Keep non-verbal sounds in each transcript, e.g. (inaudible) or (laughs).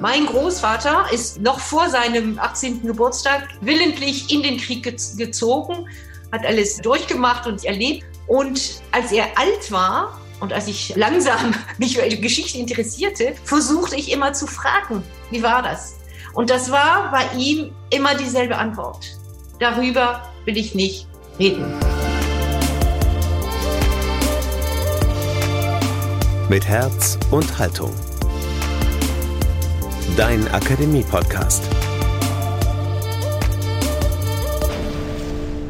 Mein Großvater ist noch vor seinem 18. Geburtstag willentlich in den Krieg gezogen, hat alles durchgemacht und erlebt. Und als er alt war und als ich langsam (laughs) mich für Geschichte interessierte, versuchte ich immer zu fragen, wie war das? Und das war bei ihm immer dieselbe Antwort. Darüber will ich nicht reden. Mit Herz und Haltung dein Akademie-Podcast.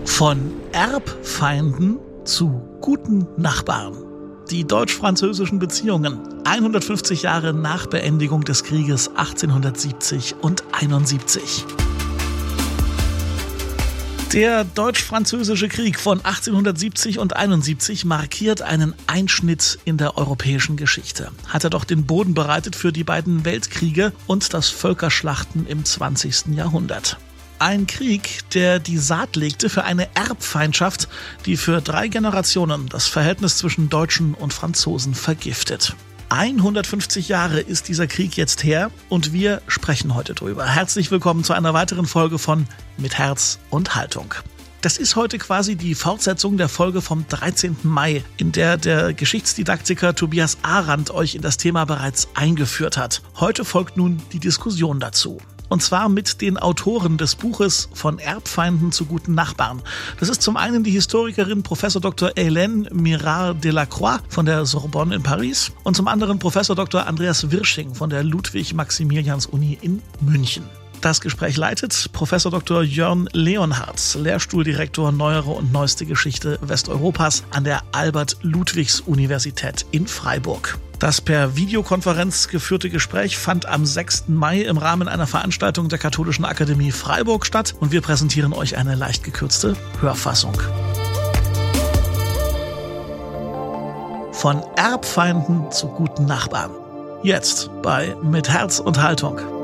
Von Erbfeinden zu guten Nachbarn. Die deutsch-französischen Beziehungen 150 Jahre nach Beendigung des Krieges 1870 und 71. Der Deutsch-Französische Krieg von 1870 und 71 markiert einen Einschnitt in der europäischen Geschichte. Hat er doch den Boden bereitet für die beiden Weltkriege und das Völkerschlachten im 20. Jahrhundert. Ein Krieg, der die Saat legte für eine Erbfeindschaft, die für drei Generationen das Verhältnis zwischen Deutschen und Franzosen vergiftet. 150 Jahre ist dieser Krieg jetzt her und wir sprechen heute drüber. Herzlich willkommen zu einer weiteren Folge von Mit Herz und Haltung. Das ist heute quasi die Fortsetzung der Folge vom 13. Mai, in der der Geschichtsdidaktiker Tobias Arendt euch in das Thema bereits eingeführt hat. Heute folgt nun die Diskussion dazu. Und zwar mit den Autoren des Buches Von Erbfeinden zu guten Nachbarn. Das ist zum einen die Historikerin Professor Dr. Hélène Mirard Delacroix von der Sorbonne in Paris und zum anderen Professor Dr. Andreas Wirsching von der Ludwig-Maximilians-Uni in München. Das Gespräch leitet Professor Dr. Jörn Leonhardt, Lehrstuhldirektor Neuere und Neueste Geschichte Westeuropas an der Albert-Ludwigs-Universität in Freiburg. Das per Videokonferenz geführte Gespräch fand am 6. Mai im Rahmen einer Veranstaltung der Katholischen Akademie Freiburg statt und wir präsentieren euch eine leicht gekürzte Hörfassung. Von Erbfeinden zu guten Nachbarn. Jetzt bei Mit Herz und Haltung.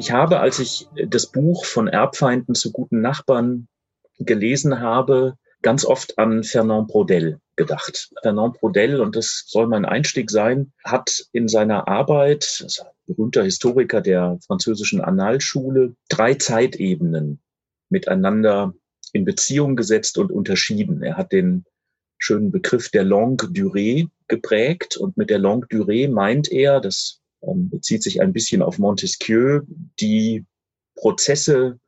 Ich habe, als ich das Buch von Erbfeinden zu guten Nachbarn gelesen habe, ganz oft an Fernand Braudel gedacht. Fernand Braudel, und das soll mein Einstieg sein, hat in seiner Arbeit, ein berühmter Historiker der französischen Annalschule, drei Zeitebenen miteinander in Beziehung gesetzt und unterschieden. Er hat den schönen Begriff der Longue Durée geprägt und mit der Longue Durée meint er, das bezieht sich ein bisschen auf Montesquieu, die Prozesse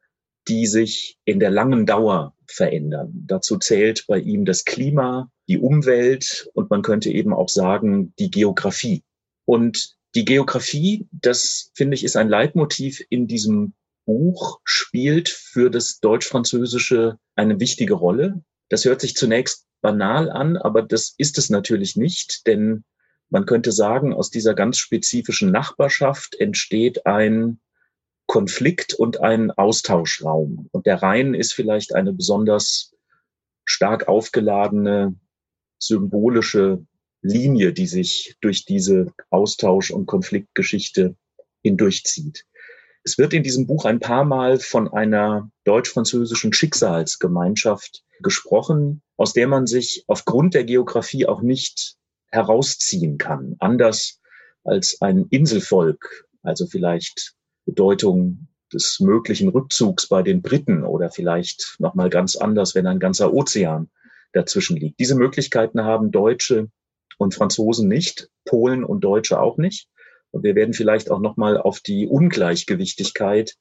die sich in der langen Dauer verändern. Dazu zählt bei ihm das Klima, die Umwelt und man könnte eben auch sagen, die Geografie. Und die Geografie, das finde ich, ist ein Leitmotiv in diesem Buch, spielt für das Deutsch-Französische eine wichtige Rolle. Das hört sich zunächst banal an, aber das ist es natürlich nicht, denn man könnte sagen, aus dieser ganz spezifischen Nachbarschaft entsteht ein Konflikt und ein Austauschraum. Und der Rhein ist vielleicht eine besonders stark aufgeladene symbolische Linie, die sich durch diese Austausch- und Konfliktgeschichte hindurchzieht. Es wird in diesem Buch ein paar Mal von einer deutsch-französischen Schicksalsgemeinschaft gesprochen, aus der man sich aufgrund der Geografie auch nicht herausziehen kann. Anders als ein Inselvolk, also vielleicht Bedeutung des möglichen Rückzugs bei den Briten oder vielleicht nochmal ganz anders, wenn ein ganzer Ozean dazwischen liegt. Diese Möglichkeiten haben Deutsche und Franzosen nicht, Polen und Deutsche auch nicht. Und wir werden vielleicht auch nochmal auf die Ungleichgewichtigkeit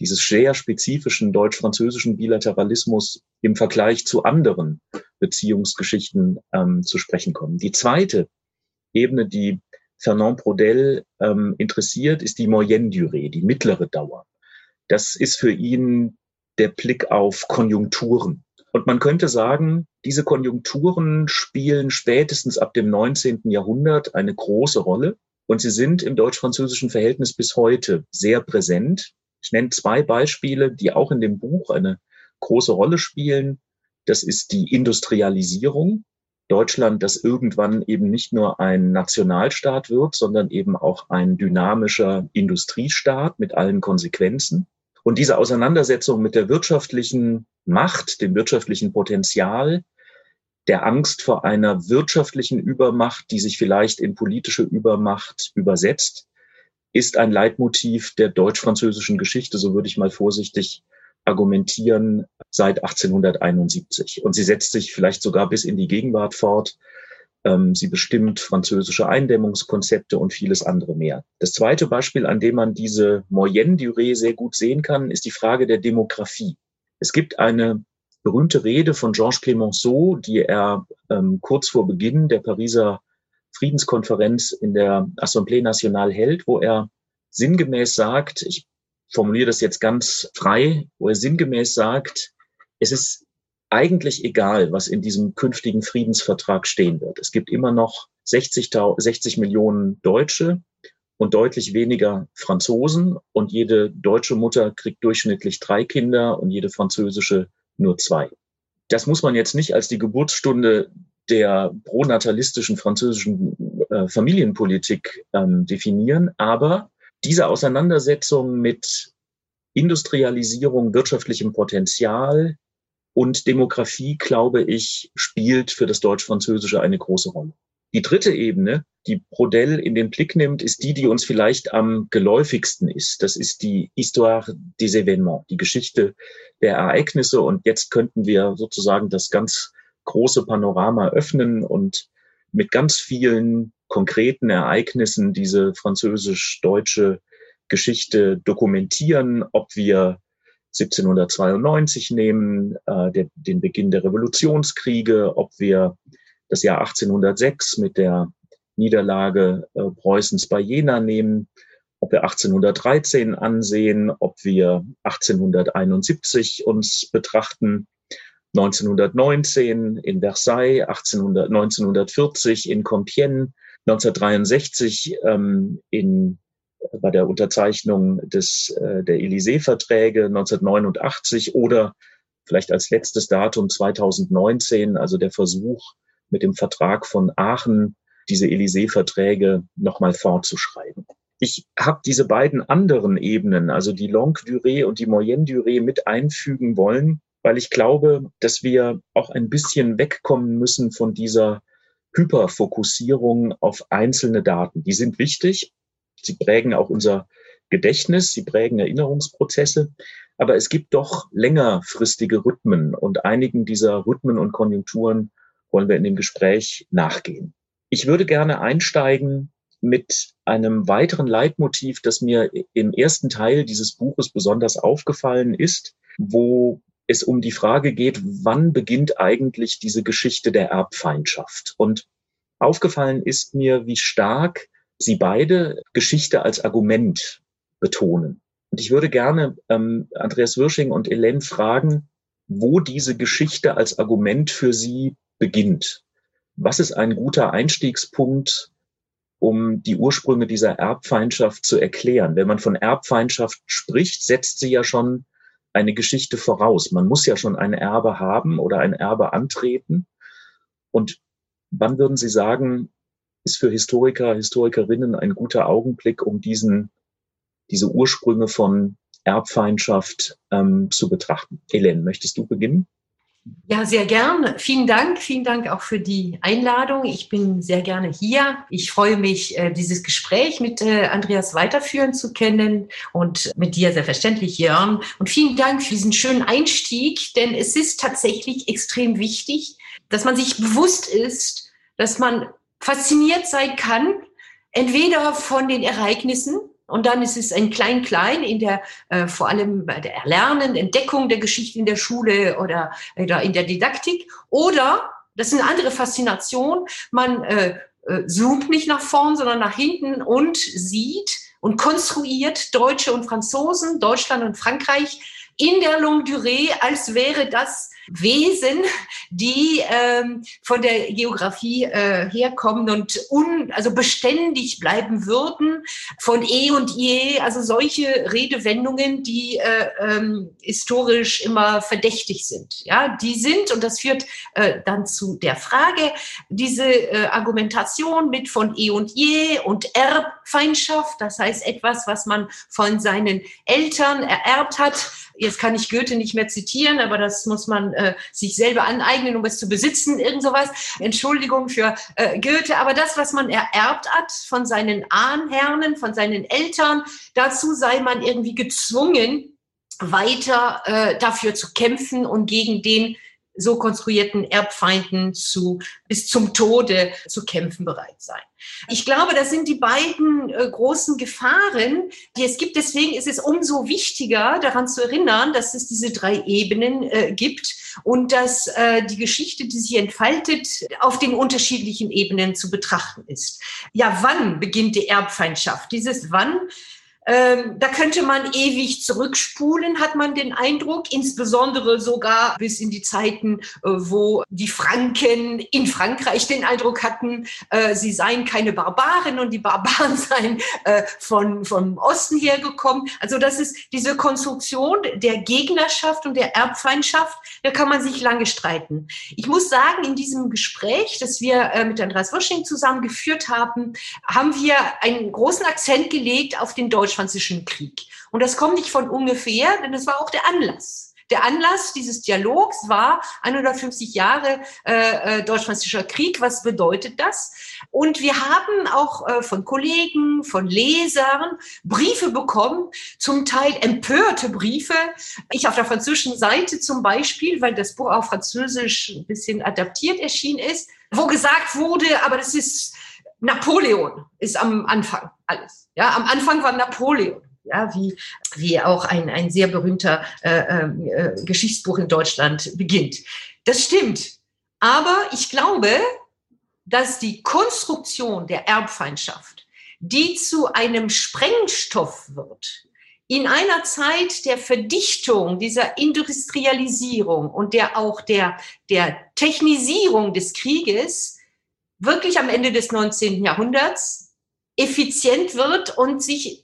dieses sehr spezifischen deutsch-französischen Bilateralismus im Vergleich zu anderen Beziehungsgeschichten ähm, zu sprechen kommen. Die zweite Ebene, die Fernand Braudel ähm, interessiert, ist die Moyenne Durée, die mittlere Dauer. Das ist für ihn der Blick auf Konjunkturen. Und man könnte sagen, diese Konjunkturen spielen spätestens ab dem 19. Jahrhundert eine große Rolle. Und sie sind im deutsch-französischen Verhältnis bis heute sehr präsent. Ich nenne zwei Beispiele, die auch in dem Buch eine große Rolle spielen. Das ist die Industrialisierung. Deutschland, das irgendwann eben nicht nur ein Nationalstaat wird, sondern eben auch ein dynamischer Industriestaat mit allen Konsequenzen. Und diese Auseinandersetzung mit der wirtschaftlichen Macht, dem wirtschaftlichen Potenzial, der Angst vor einer wirtschaftlichen Übermacht, die sich vielleicht in politische Übermacht übersetzt, ist ein Leitmotiv der deutsch-französischen Geschichte, so würde ich mal vorsichtig argumentieren, seit 1871. Und sie setzt sich vielleicht sogar bis in die Gegenwart fort. Ähm, sie bestimmt französische Eindämmungskonzepte und vieles andere mehr. Das zweite Beispiel, an dem man diese Moyenne Durée sehr gut sehen kann, ist die Frage der Demografie. Es gibt eine berühmte Rede von Georges Clemenceau, die er ähm, kurz vor Beginn der Pariser Friedenskonferenz in der Assemblée Nationale hält, wo er sinngemäß sagt, ich formuliere das jetzt ganz frei, wo er sinngemäß sagt, es ist eigentlich egal, was in diesem künftigen Friedensvertrag stehen wird. Es gibt immer noch 60, 60 Millionen Deutsche und deutlich weniger Franzosen und jede deutsche Mutter kriegt durchschnittlich drei Kinder und jede französische nur zwei. Das muss man jetzt nicht als die Geburtsstunde der pronatalistischen französischen äh, Familienpolitik ähm, definieren, aber diese Auseinandersetzung mit Industrialisierung, wirtschaftlichem Potenzial, und Demografie, glaube ich, spielt für das Deutsch-Französische eine große Rolle. Die dritte Ebene, die Brodell in den Blick nimmt, ist die, die uns vielleicht am geläufigsten ist. Das ist die Histoire des événements, die Geschichte der Ereignisse. Und jetzt könnten wir sozusagen das ganz große Panorama öffnen und mit ganz vielen konkreten Ereignissen diese französisch-deutsche Geschichte dokumentieren, ob wir 1792 nehmen, äh, der, den Beginn der Revolutionskriege, ob wir das Jahr 1806 mit der Niederlage äh, Preußens bei Jena nehmen, ob wir 1813 ansehen, ob wir 1871 uns betrachten, 1919 in Versailles, 1800, 1940 in Compiègne, 1963 ähm, in bei der Unterzeichnung des, äh, der Élysée-Verträge 1989 oder vielleicht als letztes Datum 2019, also der Versuch mit dem Vertrag von Aachen, diese Élysée-Verträge nochmal fortzuschreiben. Ich habe diese beiden anderen Ebenen, also die Longue Durée und die Moyenne Durée, mit einfügen wollen, weil ich glaube, dass wir auch ein bisschen wegkommen müssen von dieser Hyperfokussierung auf einzelne Daten. Die sind wichtig, Sie prägen auch unser Gedächtnis, sie prägen Erinnerungsprozesse. Aber es gibt doch längerfristige Rhythmen und einigen dieser Rhythmen und Konjunkturen wollen wir in dem Gespräch nachgehen. Ich würde gerne einsteigen mit einem weiteren Leitmotiv, das mir im ersten Teil dieses Buches besonders aufgefallen ist, wo es um die Frage geht, wann beginnt eigentlich diese Geschichte der Erbfeindschaft? Und aufgefallen ist mir, wie stark Sie beide Geschichte als Argument betonen. Und ich würde gerne ähm, Andreas Wirsching und Elaine fragen, wo diese Geschichte als Argument für Sie beginnt. Was ist ein guter Einstiegspunkt, um die Ursprünge dieser Erbfeindschaft zu erklären? Wenn man von Erbfeindschaft spricht, setzt sie ja schon eine Geschichte voraus. Man muss ja schon ein Erbe haben oder ein Erbe antreten. Und wann würden Sie sagen, ist für Historiker, Historikerinnen ein guter Augenblick, um diesen, diese Ursprünge von Erbfeindschaft ähm, zu betrachten. Helene, möchtest du beginnen? Ja, sehr gern. Vielen Dank. Vielen Dank auch für die Einladung. Ich bin sehr gerne hier. Ich freue mich, äh, dieses Gespräch mit äh, Andreas weiterführen zu können und mit dir selbstverständlich, Jörn. Und vielen Dank für diesen schönen Einstieg, denn es ist tatsächlich extrem wichtig, dass man sich bewusst ist, dass man fasziniert sein kann, entweder von den Ereignissen, und dann ist es ein Klein-Klein in der, äh, vor allem bei der Erlernen, Entdeckung der Geschichte in der Schule oder, oder in der Didaktik. Oder, das ist eine andere Faszination, man äh, äh, zoomt nicht nach vorn, sondern nach hinten und sieht und konstruiert Deutsche und Franzosen, Deutschland und Frankreich in der Longue Durée, als wäre das Wesen, die ähm, von der Geografie äh, herkommen und un, also beständig bleiben würden, von eh und je, also solche Redewendungen, die äh, ähm, historisch immer verdächtig sind. Ja, die sind, und das führt äh, dann zu der Frage, diese äh, Argumentation mit von eh und je und Erbfeindschaft, das heißt etwas, was man von seinen Eltern ererbt hat, jetzt kann ich Goethe nicht mehr zitieren, aber das muss man äh, sich selber aneignen um es zu besitzen, irgend sowas. Entschuldigung für äh, Goethe, aber das, was man ererbt hat von seinen Ahnherren, von seinen Eltern, dazu sei man irgendwie gezwungen, weiter äh, dafür zu kämpfen und gegen den so konstruierten Erbfeinden zu, bis zum Tode zu kämpfen bereit sein. Ich glaube, das sind die beiden äh, großen Gefahren, die es gibt. Deswegen ist es umso wichtiger, daran zu erinnern, dass es diese drei Ebenen äh, gibt und dass äh, die Geschichte, die sich entfaltet, auf den unterschiedlichen Ebenen zu betrachten ist. Ja, wann beginnt die Erbfeindschaft? Dieses Wann ähm, da könnte man ewig zurückspulen, hat man den Eindruck, insbesondere sogar bis in die Zeiten, äh, wo die Franken in Frankreich den Eindruck hatten, äh, sie seien keine Barbaren und die Barbaren (laughs) seien äh, von, vom Osten hergekommen. Also das ist diese Konstruktion der Gegnerschaft und der Erbfeindschaft, da kann man sich lange streiten. Ich muss sagen, in diesem Gespräch, das wir äh, mit Andreas Wösching zusammen geführt haben, haben wir einen großen Akzent gelegt auf den deutschen Deutsch-Französischen Krieg. Und das kommt nicht von ungefähr, denn das war auch der Anlass. Der Anlass dieses Dialogs war 150 Jahre äh, äh, Deutsch-Französischer Krieg. Was bedeutet das? Und wir haben auch äh, von Kollegen, von Lesern Briefe bekommen, zum Teil empörte Briefe. Ich auf der französischen Seite zum Beispiel, weil das Buch auf Französisch ein bisschen adaptiert erschienen ist, wo gesagt wurde, aber das ist Napoleon ist am Anfang alles. Ja, am Anfang war Napoleon. Ja, wie, wie auch ein, ein sehr berühmter äh, ähm, äh, Geschichtsbuch in Deutschland beginnt. Das stimmt. Aber ich glaube, dass die Konstruktion der Erbfeindschaft, die zu einem Sprengstoff wird, in einer Zeit der Verdichtung, dieser Industrialisierung und der auch der, der Technisierung des Krieges, wirklich am Ende des 19. Jahrhunderts effizient wird und sich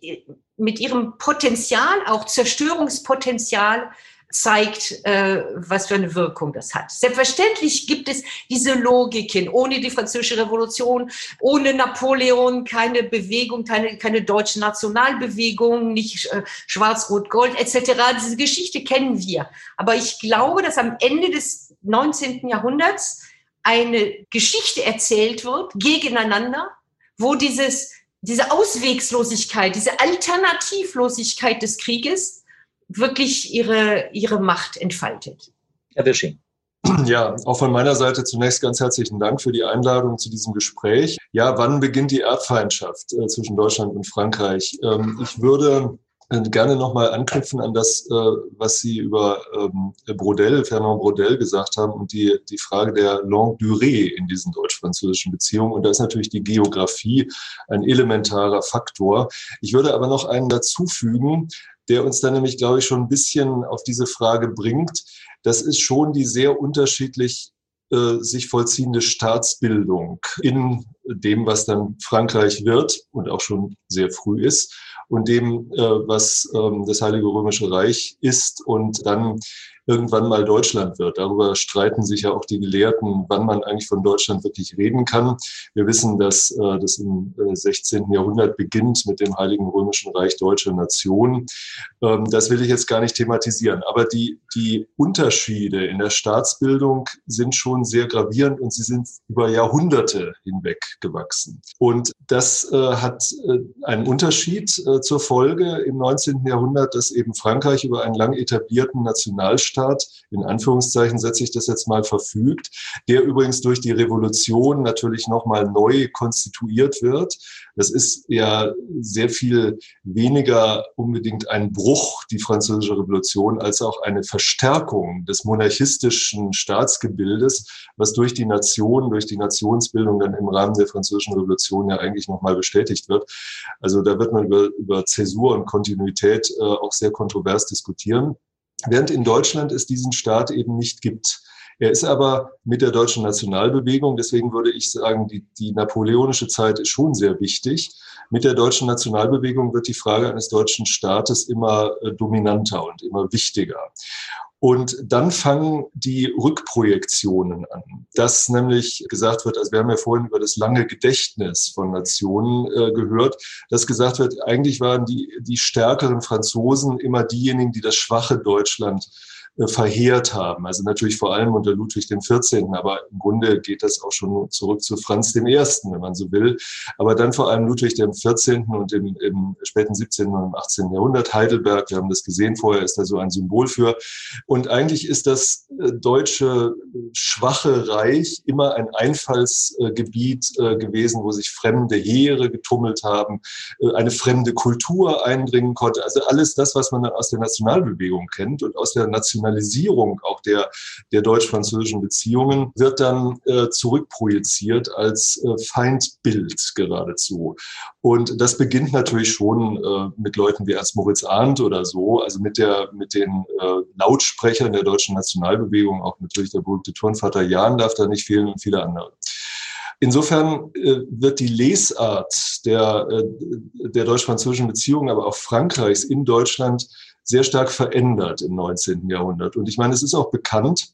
mit ihrem Potenzial, auch Zerstörungspotenzial, zeigt, äh, was für eine Wirkung das hat. Selbstverständlich gibt es diese Logiken. Ohne die Französische Revolution, ohne Napoleon keine Bewegung, keine, keine deutsche Nationalbewegung, nicht äh, Schwarz-Rot-Gold etc. Diese Geschichte kennen wir. Aber ich glaube, dass am Ende des 19. Jahrhunderts eine Geschichte erzählt wird gegeneinander, wo dieses, diese Auswegslosigkeit, diese Alternativlosigkeit des Krieges wirklich ihre, ihre Macht entfaltet. Herr Wisching. Ja, auch von meiner Seite zunächst ganz herzlichen Dank für die Einladung zu diesem Gespräch. Ja, wann beginnt die Erbfeindschaft äh, zwischen Deutschland und Frankreich? Ähm, ich würde gerne nochmal anknüpfen an das, äh, was Sie über ähm, Brodel, Fernand Brodel gesagt haben und die, die Frage der Longue Durée in diesen deutsch-französischen Beziehungen. Und da ist natürlich die Geografie ein elementarer Faktor. Ich würde aber noch einen dazufügen, der uns dann nämlich, glaube ich, schon ein bisschen auf diese Frage bringt. Das ist schon die sehr unterschiedlich äh, sich vollziehende Staatsbildung in dem, was dann Frankreich wird und auch schon sehr früh ist und dem, äh, was ähm, das Heilige Römische Reich ist. Und dann irgendwann mal Deutschland wird. Darüber streiten sich ja auch die Gelehrten, wann man eigentlich von Deutschland wirklich reden kann. Wir wissen, dass äh, das im äh, 16. Jahrhundert beginnt mit dem Heiligen Römischen Reich Deutsche Nation. Ähm, das will ich jetzt gar nicht thematisieren. Aber die, die Unterschiede in der Staatsbildung sind schon sehr gravierend und sie sind über Jahrhunderte hinweg gewachsen. Und das äh, hat äh, einen Unterschied äh, zur Folge im 19. Jahrhundert, dass eben Frankreich über einen lang etablierten Nationalstaat Rechtsstaat, in Anführungszeichen setze ich das jetzt mal, verfügt, der übrigens durch die Revolution natürlich nochmal neu konstituiert wird. Das ist ja sehr viel weniger unbedingt ein Bruch, die französische Revolution, als auch eine Verstärkung des monarchistischen Staatsgebildes, was durch die Nation, durch die Nationsbildung dann im Rahmen der französischen Revolution ja eigentlich nochmal bestätigt wird. Also da wird man über, über Zäsur und Kontinuität äh, auch sehr kontrovers diskutieren während in Deutschland es diesen Staat eben nicht gibt. Er ist aber mit der deutschen Nationalbewegung, deswegen würde ich sagen, die, die napoleonische Zeit ist schon sehr wichtig. Mit der deutschen Nationalbewegung wird die Frage eines deutschen Staates immer äh, dominanter und immer wichtiger. Und dann fangen die Rückprojektionen an, dass nämlich gesagt wird, also wir haben ja vorhin über das lange Gedächtnis von Nationen äh, gehört, dass gesagt wird, eigentlich waren die, die stärkeren Franzosen immer diejenigen, die das schwache Deutschland verheert haben. Also natürlich vor allem unter Ludwig XIV., aber im Grunde geht das auch schon zurück zu Franz I., wenn man so will. Aber dann vor allem Ludwig XIV. und im, im späten 17. und 18. Jahrhundert, Heidelberg, wir haben das gesehen vorher, ist da so ein Symbol für. Und eigentlich ist das äh, deutsche schwache Reich immer ein Einfallsgebiet äh, gewesen, wo sich fremde Heere getummelt haben, eine fremde Kultur eindringen konnte. Also alles das, was man dann aus der Nationalbewegung kennt und aus der Nationalisierung auch der, der deutsch-französischen Beziehungen, wird dann äh, zurückprojiziert als äh, Feindbild geradezu. Und das beginnt natürlich schon äh, mit Leuten wie Ernst Moritz Arndt oder so, also mit der, mit den äh, Lautsprechern der deutschen Nationalbewegung, auch natürlich der berühmte Turnvater Jahn darf da nicht fehlen und viele andere. Insofern äh, wird die Lesart der, äh, der deutsch-französischen Beziehungen, aber auch Frankreichs in Deutschland sehr stark verändert im 19. Jahrhundert. Und ich meine, es ist auch bekannt,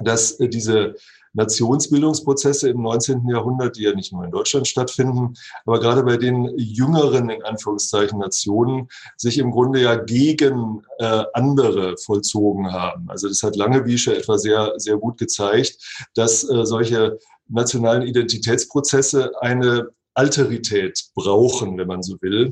dass äh, diese Nationsbildungsprozesse im 19. Jahrhundert, die ja nicht nur in Deutschland stattfinden, aber gerade bei den jüngeren, in Anführungszeichen, Nationen, sich im Grunde ja gegen äh, andere vollzogen haben. Also das hat Langewiesche etwa sehr, sehr gut gezeigt, dass äh, solche nationalen Identitätsprozesse eine Alterität brauchen, wenn man so will.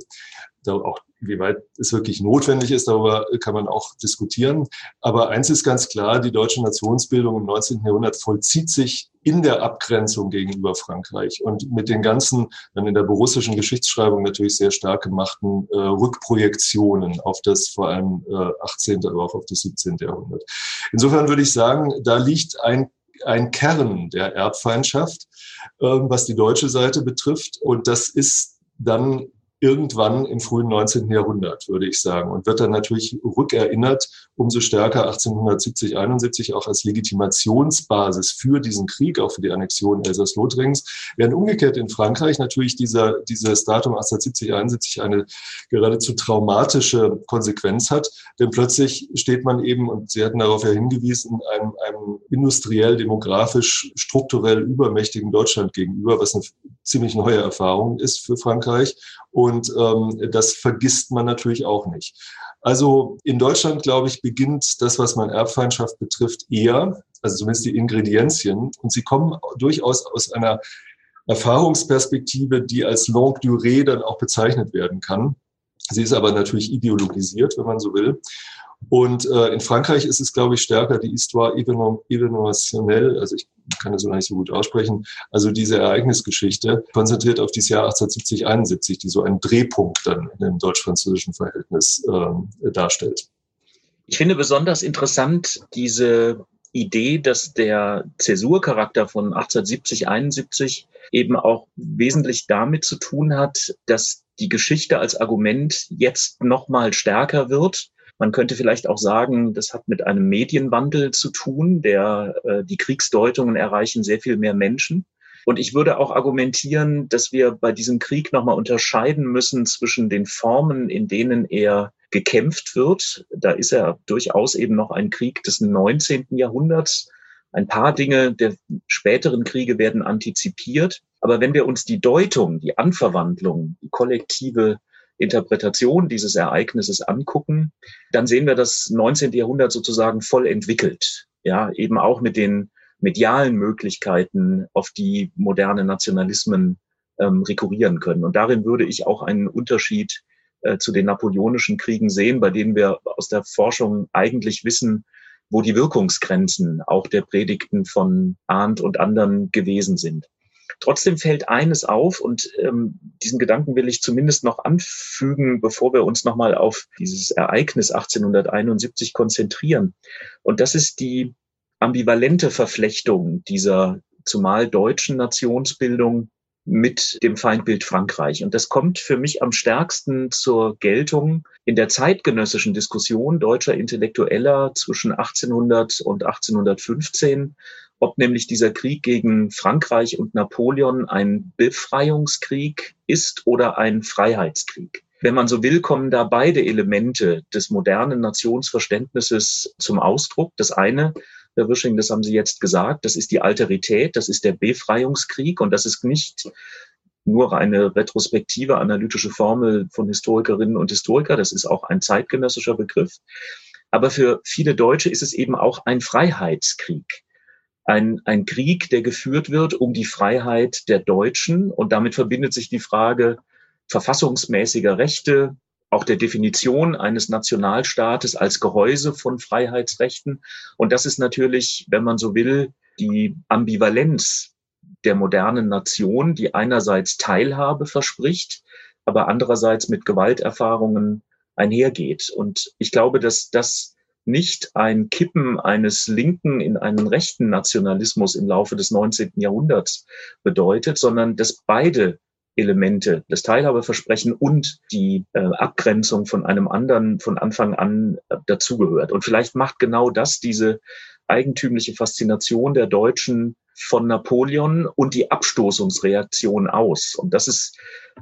Auch wie weit es wirklich notwendig ist, darüber kann man auch diskutieren. Aber eins ist ganz klar, die deutsche Nationsbildung im 19. Jahrhundert vollzieht sich in der Abgrenzung gegenüber Frankreich und mit den ganzen dann in der borussischen Geschichtsschreibung natürlich sehr stark gemachten äh, Rückprojektionen auf das vor allem äh, 18., aber auch auf das 17. Jahrhundert. Insofern würde ich sagen, da liegt ein ein Kern der Erbfeindschaft, ähm, was die deutsche Seite betrifft. Und das ist dann irgendwann im frühen 19. Jahrhundert, würde ich sagen, und wird dann natürlich rückerinnert, umso stärker 1870, 71 auch als Legitimationsbasis für diesen Krieg, auch für die Annexion Elsass-Lothringens, während umgekehrt in Frankreich natürlich dieser, dieses Datum 1870, 71 eine geradezu traumatische Konsequenz hat, denn plötzlich steht man eben, und Sie hatten darauf ja hingewiesen, einem, einem industriell, demografisch, strukturell übermächtigen Deutschland gegenüber, was eine ziemlich neue Erfahrung ist für Frankreich. Und ähm, das vergisst man natürlich auch nicht. Also in Deutschland, glaube ich, beginnt das, was man Erbfeindschaft betrifft, eher, also zumindest die Ingredienzien. Und sie kommen durchaus aus einer Erfahrungsperspektive, die als longue durée dann auch bezeichnet werden kann. Sie ist aber natürlich ideologisiert, wenn man so will. Und äh, in Frankreich ist es, glaube ich, stärker die Histoire événementielle, also ich kann das so nicht so gut aussprechen, also diese Ereignisgeschichte, konzentriert auf dieses Jahr 1870, 71, die so einen Drehpunkt dann in dem deutsch-französischen Verhältnis äh, darstellt. Ich finde besonders interessant diese Idee, dass der Zäsurcharakter von 1870, 71 eben auch wesentlich damit zu tun hat, dass die Geschichte als Argument jetzt noch mal stärker wird man könnte vielleicht auch sagen, das hat mit einem Medienwandel zu tun, der äh, die Kriegsdeutungen erreichen sehr viel mehr Menschen. Und ich würde auch argumentieren, dass wir bei diesem Krieg nochmal unterscheiden müssen zwischen den Formen, in denen er gekämpft wird. Da ist er durchaus eben noch ein Krieg des 19. Jahrhunderts. Ein paar Dinge der späteren Kriege werden antizipiert. Aber wenn wir uns die Deutung, die Anverwandlung, die kollektive Interpretation dieses Ereignisses angucken, dann sehen wir das 19. Jahrhundert sozusagen voll entwickelt. Ja, eben auch mit den medialen Möglichkeiten, auf die moderne Nationalismen ähm, rekurrieren können. Und darin würde ich auch einen Unterschied äh, zu den napoleonischen Kriegen sehen, bei denen wir aus der Forschung eigentlich wissen, wo die Wirkungsgrenzen auch der Predigten von Arndt und anderen gewesen sind. Trotzdem fällt eines auf und ähm, diesen Gedanken will ich zumindest noch anfügen, bevor wir uns nochmal auf dieses Ereignis 1871 konzentrieren. Und das ist die ambivalente Verflechtung dieser zumal deutschen Nationsbildung mit dem Feindbild Frankreich. Und das kommt für mich am stärksten zur Geltung in der zeitgenössischen Diskussion deutscher Intellektueller zwischen 1800 und 1815 ob nämlich dieser Krieg gegen Frankreich und Napoleon ein Befreiungskrieg ist oder ein Freiheitskrieg. Wenn man so will, kommen da beide Elemente des modernen Nationsverständnisses zum Ausdruck. Das eine, Herr Wisching, das haben Sie jetzt gesagt, das ist die Alterität, das ist der Befreiungskrieg und das ist nicht nur eine retrospektive analytische Formel von Historikerinnen und Historiker, das ist auch ein zeitgenössischer Begriff. Aber für viele Deutsche ist es eben auch ein Freiheitskrieg. Ein, ein Krieg, der geführt wird um die Freiheit der Deutschen. Und damit verbindet sich die Frage verfassungsmäßiger Rechte, auch der Definition eines Nationalstaates als Gehäuse von Freiheitsrechten. Und das ist natürlich, wenn man so will, die Ambivalenz der modernen Nation, die einerseits Teilhabe verspricht, aber andererseits mit Gewalterfahrungen einhergeht. Und ich glaube, dass das nicht ein Kippen eines linken in einen rechten Nationalismus im Laufe des 19. Jahrhunderts bedeutet, sondern dass beide Elemente, das Teilhabeversprechen und die äh, Abgrenzung von einem anderen von Anfang an äh, dazugehört. Und vielleicht macht genau das diese eigentümliche Faszination der Deutschen von Napoleon und die Abstoßungsreaktion aus. Und das ist,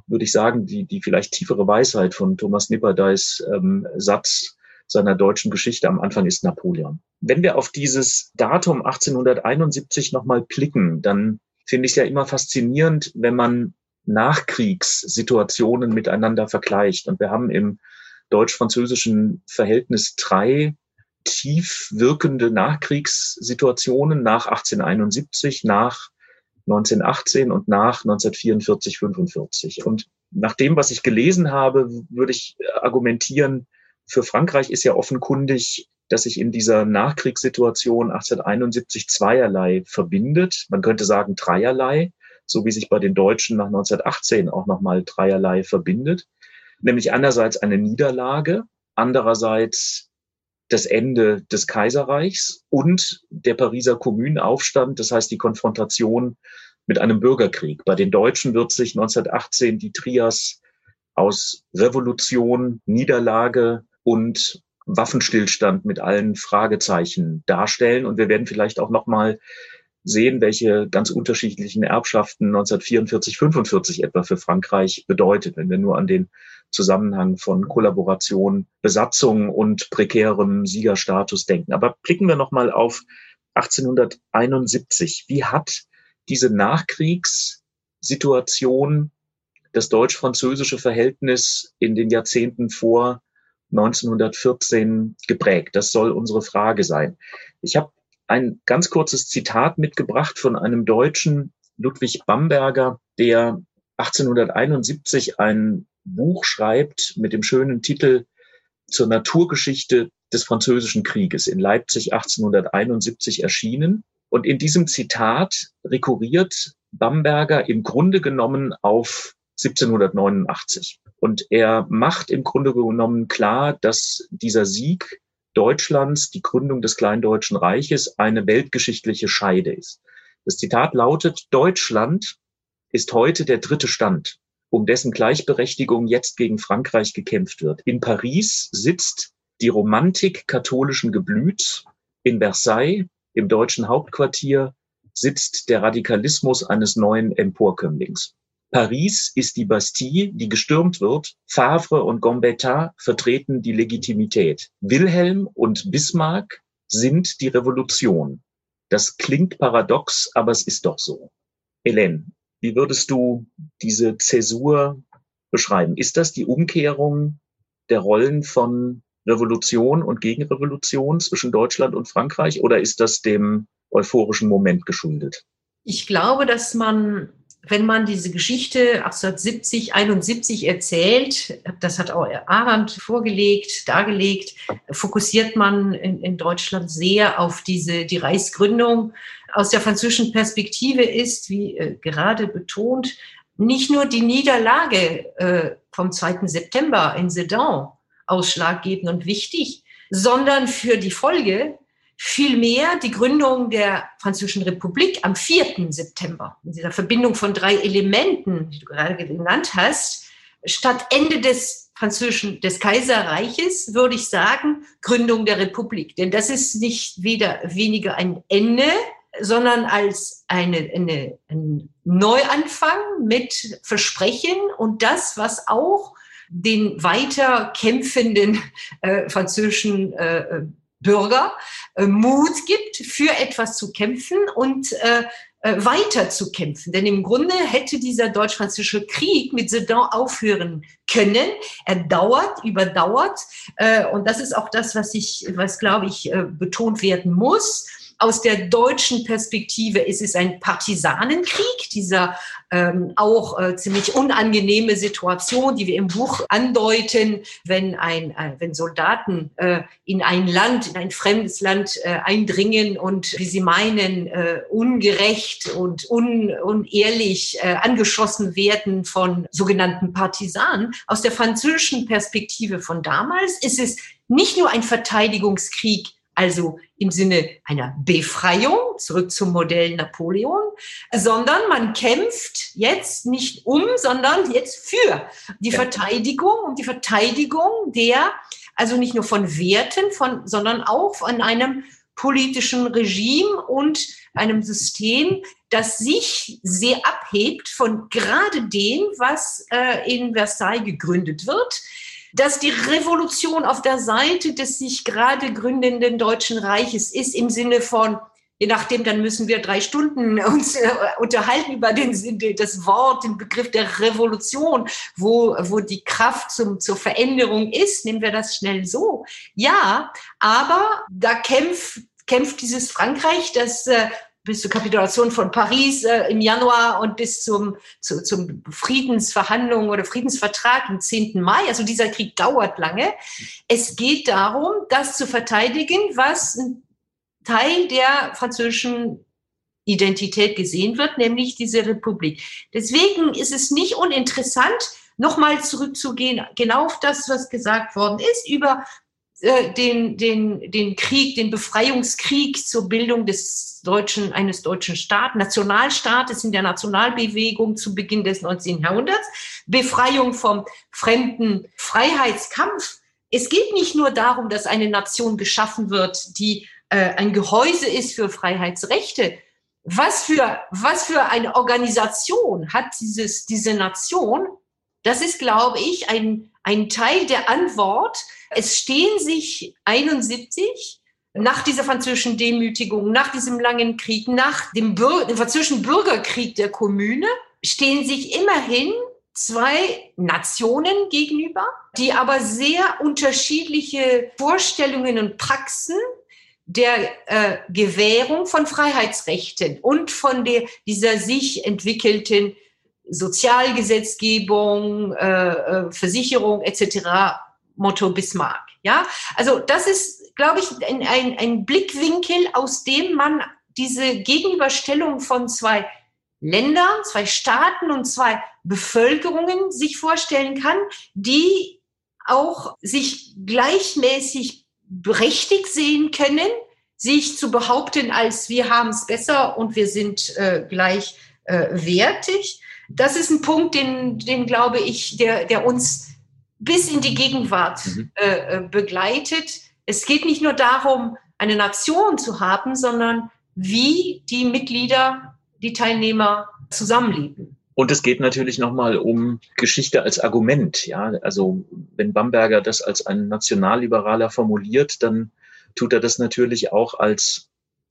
würde ich sagen, die, die vielleicht tiefere Weisheit von Thomas Nipperdeis ähm, Satz seiner deutschen Geschichte am Anfang ist Napoleon. Wenn wir auf dieses Datum 1871 nochmal blicken, dann finde ich es ja immer faszinierend, wenn man Nachkriegssituationen miteinander vergleicht. Und wir haben im deutsch-französischen Verhältnis drei tief wirkende Nachkriegssituationen nach 1871, nach 1918 und nach 1944, 45. Und nach dem, was ich gelesen habe, würde ich argumentieren, für Frankreich ist ja offenkundig, dass sich in dieser Nachkriegssituation 1871 zweierlei verbindet. Man könnte sagen dreierlei, so wie sich bei den Deutschen nach 1918 auch nochmal dreierlei verbindet. Nämlich einerseits eine Niederlage, andererseits das Ende des Kaiserreichs und der Pariser Kommunenaufstand, das heißt die Konfrontation mit einem Bürgerkrieg. Bei den Deutschen wird sich 1918 die Trias aus Revolution, Niederlage und Waffenstillstand mit allen Fragezeichen darstellen. Und wir werden vielleicht auch noch mal sehen, welche ganz unterschiedlichen Erbschaften 1944, 45 etwa für Frankreich bedeutet, wenn wir nur an den Zusammenhang von Kollaboration, Besatzung und prekärem Siegerstatus denken. Aber blicken wir noch mal auf 1871. Wie hat diese Nachkriegssituation das deutsch-französische Verhältnis in den Jahrzehnten vor 1914 geprägt? Das soll unsere Frage sein. Ich habe ein ganz kurzes Zitat mitgebracht von einem Deutschen, Ludwig Bamberger, der 1871 ein Buch schreibt mit dem schönen Titel zur Naturgeschichte des Französischen Krieges in Leipzig 1871 erschienen. Und in diesem Zitat rekurriert Bamberger im Grunde genommen auf 1789. Und er macht im Grunde genommen klar, dass dieser Sieg Deutschlands, die Gründung des Kleindeutschen Reiches, eine weltgeschichtliche Scheide ist. Das Zitat lautet, Deutschland ist heute der dritte Stand, um dessen Gleichberechtigung jetzt gegen Frankreich gekämpft wird. In Paris sitzt die Romantik katholischen Geblüts, in Versailles, im deutschen Hauptquartier, sitzt der Radikalismus eines neuen Emporkömmlings. Paris ist die Bastille, die gestürmt wird. Favre und Gambetta vertreten die Legitimität. Wilhelm und Bismarck sind die Revolution. Das klingt paradox, aber es ist doch so. Hélène, wie würdest du diese Zäsur beschreiben? Ist das die Umkehrung der Rollen von Revolution und Gegenrevolution zwischen Deutschland und Frankreich oder ist das dem euphorischen Moment geschuldet? Ich glaube, dass man wenn man diese Geschichte 1870, 71 erzählt, das hat auch Arendt vorgelegt, dargelegt, fokussiert man in, in, Deutschland sehr auf diese, die Reichsgründung. Aus der französischen Perspektive ist, wie äh, gerade betont, nicht nur die Niederlage äh, vom 2. September in Sedan ausschlaggebend und wichtig, sondern für die Folge Vielmehr die Gründung der Französischen Republik am 4. September, in dieser Verbindung von drei Elementen, die du gerade genannt hast, statt Ende des französischen, des Kaiserreiches, würde ich sagen, Gründung der Republik. Denn das ist nicht weder weniger ein Ende, sondern als eine, eine, ein Neuanfang mit Versprechen und das, was auch den weiter kämpfenden äh, französischen äh, Bürger äh, Mut gibt, für etwas zu kämpfen und äh, äh, weiter zu kämpfen. Denn im Grunde hätte dieser deutsch-französische Krieg mit Sedan aufhören können. Er dauert, überdauert. Äh, und das ist auch das, was ich, was glaube ich, äh, betont werden muss aus der deutschen Perspektive ist es ein Partisanenkrieg, dieser ähm, auch äh, ziemlich unangenehme Situation, die wir im Buch andeuten, wenn ein, äh, wenn Soldaten äh, in ein Land, in ein fremdes Land äh, eindringen und wie sie meinen äh, ungerecht und un, unehrlich äh, angeschossen werden von sogenannten Partisanen. Aus der französischen Perspektive von damals ist es nicht nur ein Verteidigungskrieg also im Sinne einer Befreiung, zurück zum Modell Napoleon, sondern man kämpft jetzt nicht um, sondern jetzt für die Verteidigung, um die Verteidigung der, also nicht nur von Werten, von, sondern auch von einem politischen Regime und einem System, das sich sehr abhebt von gerade dem, was äh, in Versailles gegründet wird dass die Revolution auf der Seite des sich gerade gründenden Deutschen Reiches ist im Sinne von, je nachdem, dann müssen wir drei Stunden uns äh, unterhalten über den, das Wort, den Begriff der Revolution, wo, wo die Kraft zum, zur Veränderung ist. Nehmen wir das schnell so. Ja, aber da kämpft, kämpft dieses Frankreich, das äh, bis zur Kapitulation von Paris äh, im Januar und bis zum, zu, zum Friedensverhandlungen oder Friedensvertrag am 10. Mai. Also dieser Krieg dauert lange. Es geht darum, das zu verteidigen, was ein Teil der französischen Identität gesehen wird, nämlich diese Republik. Deswegen ist es nicht uninteressant, nochmal zurückzugehen, genau auf das, was gesagt worden ist, über äh, den, den, den Krieg, den Befreiungskrieg zur Bildung des deutschen, eines deutschen Staates, Nationalstaates in der Nationalbewegung zu Beginn des 19. Jahrhunderts, Befreiung vom fremden Freiheitskampf. Es geht nicht nur darum, dass eine Nation geschaffen wird, die äh, ein Gehäuse ist für Freiheitsrechte. Was für, was für eine Organisation hat dieses, diese Nation? Das ist, glaube ich, ein, ein Teil der Antwort, es stehen sich 71 nach dieser französischen Demütigung, nach diesem langen Krieg, nach dem, Bür dem französischen Bürgerkrieg der Kommune, stehen sich immerhin zwei Nationen gegenüber, die aber sehr unterschiedliche Vorstellungen und Praxen der äh, Gewährung von Freiheitsrechten und von der, dieser sich entwickelten Sozialgesetzgebung, äh, äh Versicherung etc. Motto Bismarck. Ja, also das ist, glaube ich, ein, ein, ein Blickwinkel, aus dem man diese Gegenüberstellung von zwei Ländern, zwei Staaten und zwei Bevölkerungen sich vorstellen kann, die auch sich gleichmäßig berechtigt sehen können, sich zu behaupten, als wir haben es besser und wir sind äh, gleich äh. Das ist ein Punkt, den, den glaube ich, der, der uns bis in die Gegenwart mhm. äh, äh, begleitet. Es geht nicht nur darum, eine Nation zu haben, sondern wie die Mitglieder, die Teilnehmer zusammenleben. Und es geht natürlich nochmal um Geschichte als Argument. Ja, also wenn Bamberger das als ein Nationalliberaler formuliert, dann tut er das natürlich auch als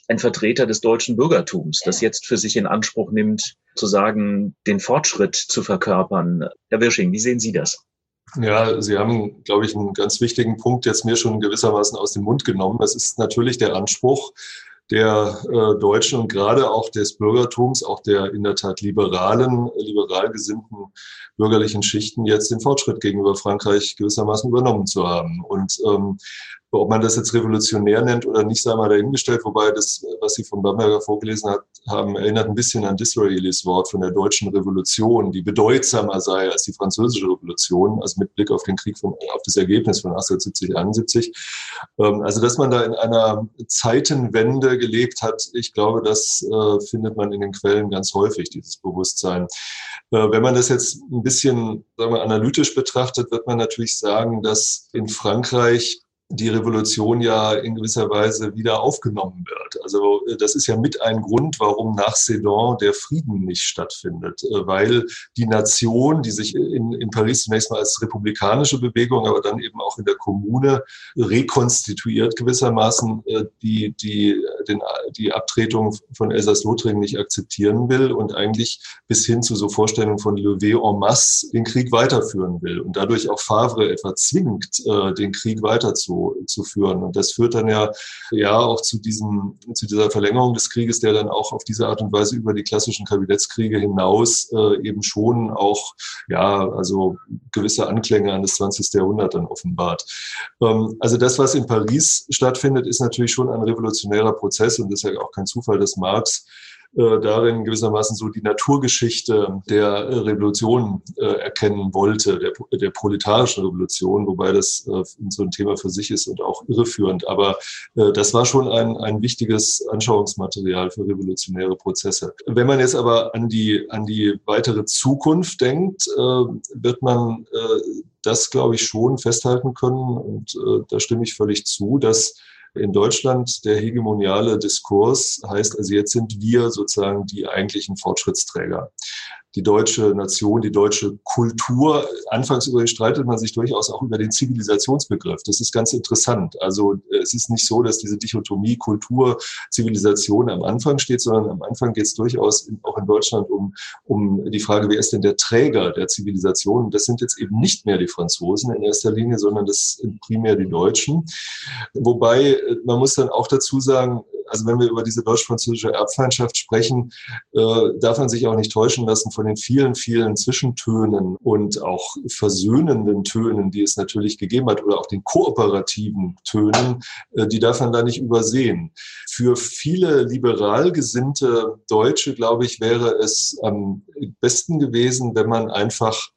ein Vertreter des deutschen Bürgertums, das jetzt für sich in Anspruch nimmt, zu sagen, den Fortschritt zu verkörpern. Herr Wirsching, wie sehen Sie das? Ja, Sie haben, glaube ich, einen ganz wichtigen Punkt jetzt mir schon gewissermaßen aus dem Mund genommen. Es ist natürlich der Anspruch der äh, Deutschen und gerade auch des Bürgertums, auch der in der Tat liberalen, liberal gesinnten bürgerlichen Schichten jetzt den Fortschritt gegenüber Frankreich gewissermaßen übernommen zu haben. Und ähm, ob man das jetzt revolutionär nennt oder nicht, sei mal dahingestellt. Wobei das, was Sie von Bamberger vorgelesen hat, haben, erinnert ein bisschen an Disraelis Wort von der deutschen Revolution, die bedeutsamer sei als die französische Revolution, also mit Blick auf den Krieg von, auf das Ergebnis von 1870, 71. Ähm, also, dass man da in einer Zeitenwende gelebt hat, ich glaube, das äh, findet man in den Quellen ganz häufig, dieses Bewusstsein. Äh, wenn man das jetzt ein bisschen, sagen wir, analytisch betrachtet, wird man natürlich sagen, dass in Frankreich die Revolution ja in gewisser Weise wieder aufgenommen wird. Also äh, das ist ja mit ein Grund, warum nach Sedan der Frieden nicht stattfindet, äh, weil die Nation, die sich in, in Paris zunächst mal als republikanische Bewegung, aber dann eben auch in der Kommune rekonstituiert gewissermaßen, äh, die, die, den, die Abtretung von Elsass-Lothringen nicht akzeptieren will und eigentlich bis hin zu so Vorstellungen von Levé en masse den Krieg weiterführen will und dadurch auch Favre etwa zwingt, den Krieg weiterzuführen zu, führen. Und das führt dann ja, ja auch zu diesem, zu dieser Verlängerung des Krieges, der dann auch auf diese Art und Weise über die klassischen Kabinettskriege hinaus äh, eben schon auch, ja, also gewisse Anklänge an das 20. Jahrhundert dann offenbart. Ähm, also das, was in Paris stattfindet, ist natürlich schon ein revolutionärer Prozess und das ist ja auch kein Zufall, dass Marx äh, darin gewissermaßen so die Naturgeschichte der äh, Revolution äh, erkennen wollte, der, der proletarischen Revolution, wobei das äh, so ein Thema für sich ist und auch irreführend. Aber äh, das war schon ein, ein wichtiges Anschauungsmaterial für revolutionäre Prozesse. Wenn man jetzt aber an die, an die weitere Zukunft denkt, äh, wird man äh, das, glaube ich, schon festhalten können. Und äh, da stimme ich völlig zu, dass in Deutschland der hegemoniale Diskurs heißt also jetzt sind wir sozusagen die eigentlichen Fortschrittsträger die deutsche Nation, die deutsche Kultur. Anfangs streitet man sich durchaus auch über den Zivilisationsbegriff. Das ist ganz interessant. Also äh, es ist nicht so, dass diese Dichotomie Kultur, Zivilisation am Anfang steht, sondern am Anfang geht es durchaus in, auch in Deutschland um, um die Frage, wer ist denn der Träger der Zivilisation? Das sind jetzt eben nicht mehr die Franzosen in erster Linie, sondern das sind primär die Deutschen. Wobei äh, man muss dann auch dazu sagen, also wenn wir über diese deutsch-französische Erbfeindschaft sprechen, äh, darf man sich auch nicht täuschen lassen von den vielen, vielen Zwischentönen und auch versöhnenden Tönen, die es natürlich gegeben hat, oder auch den kooperativen Tönen, äh, die darf man da nicht übersehen. Für viele liberal gesinnte Deutsche, glaube ich, wäre es am besten gewesen, wenn man einfach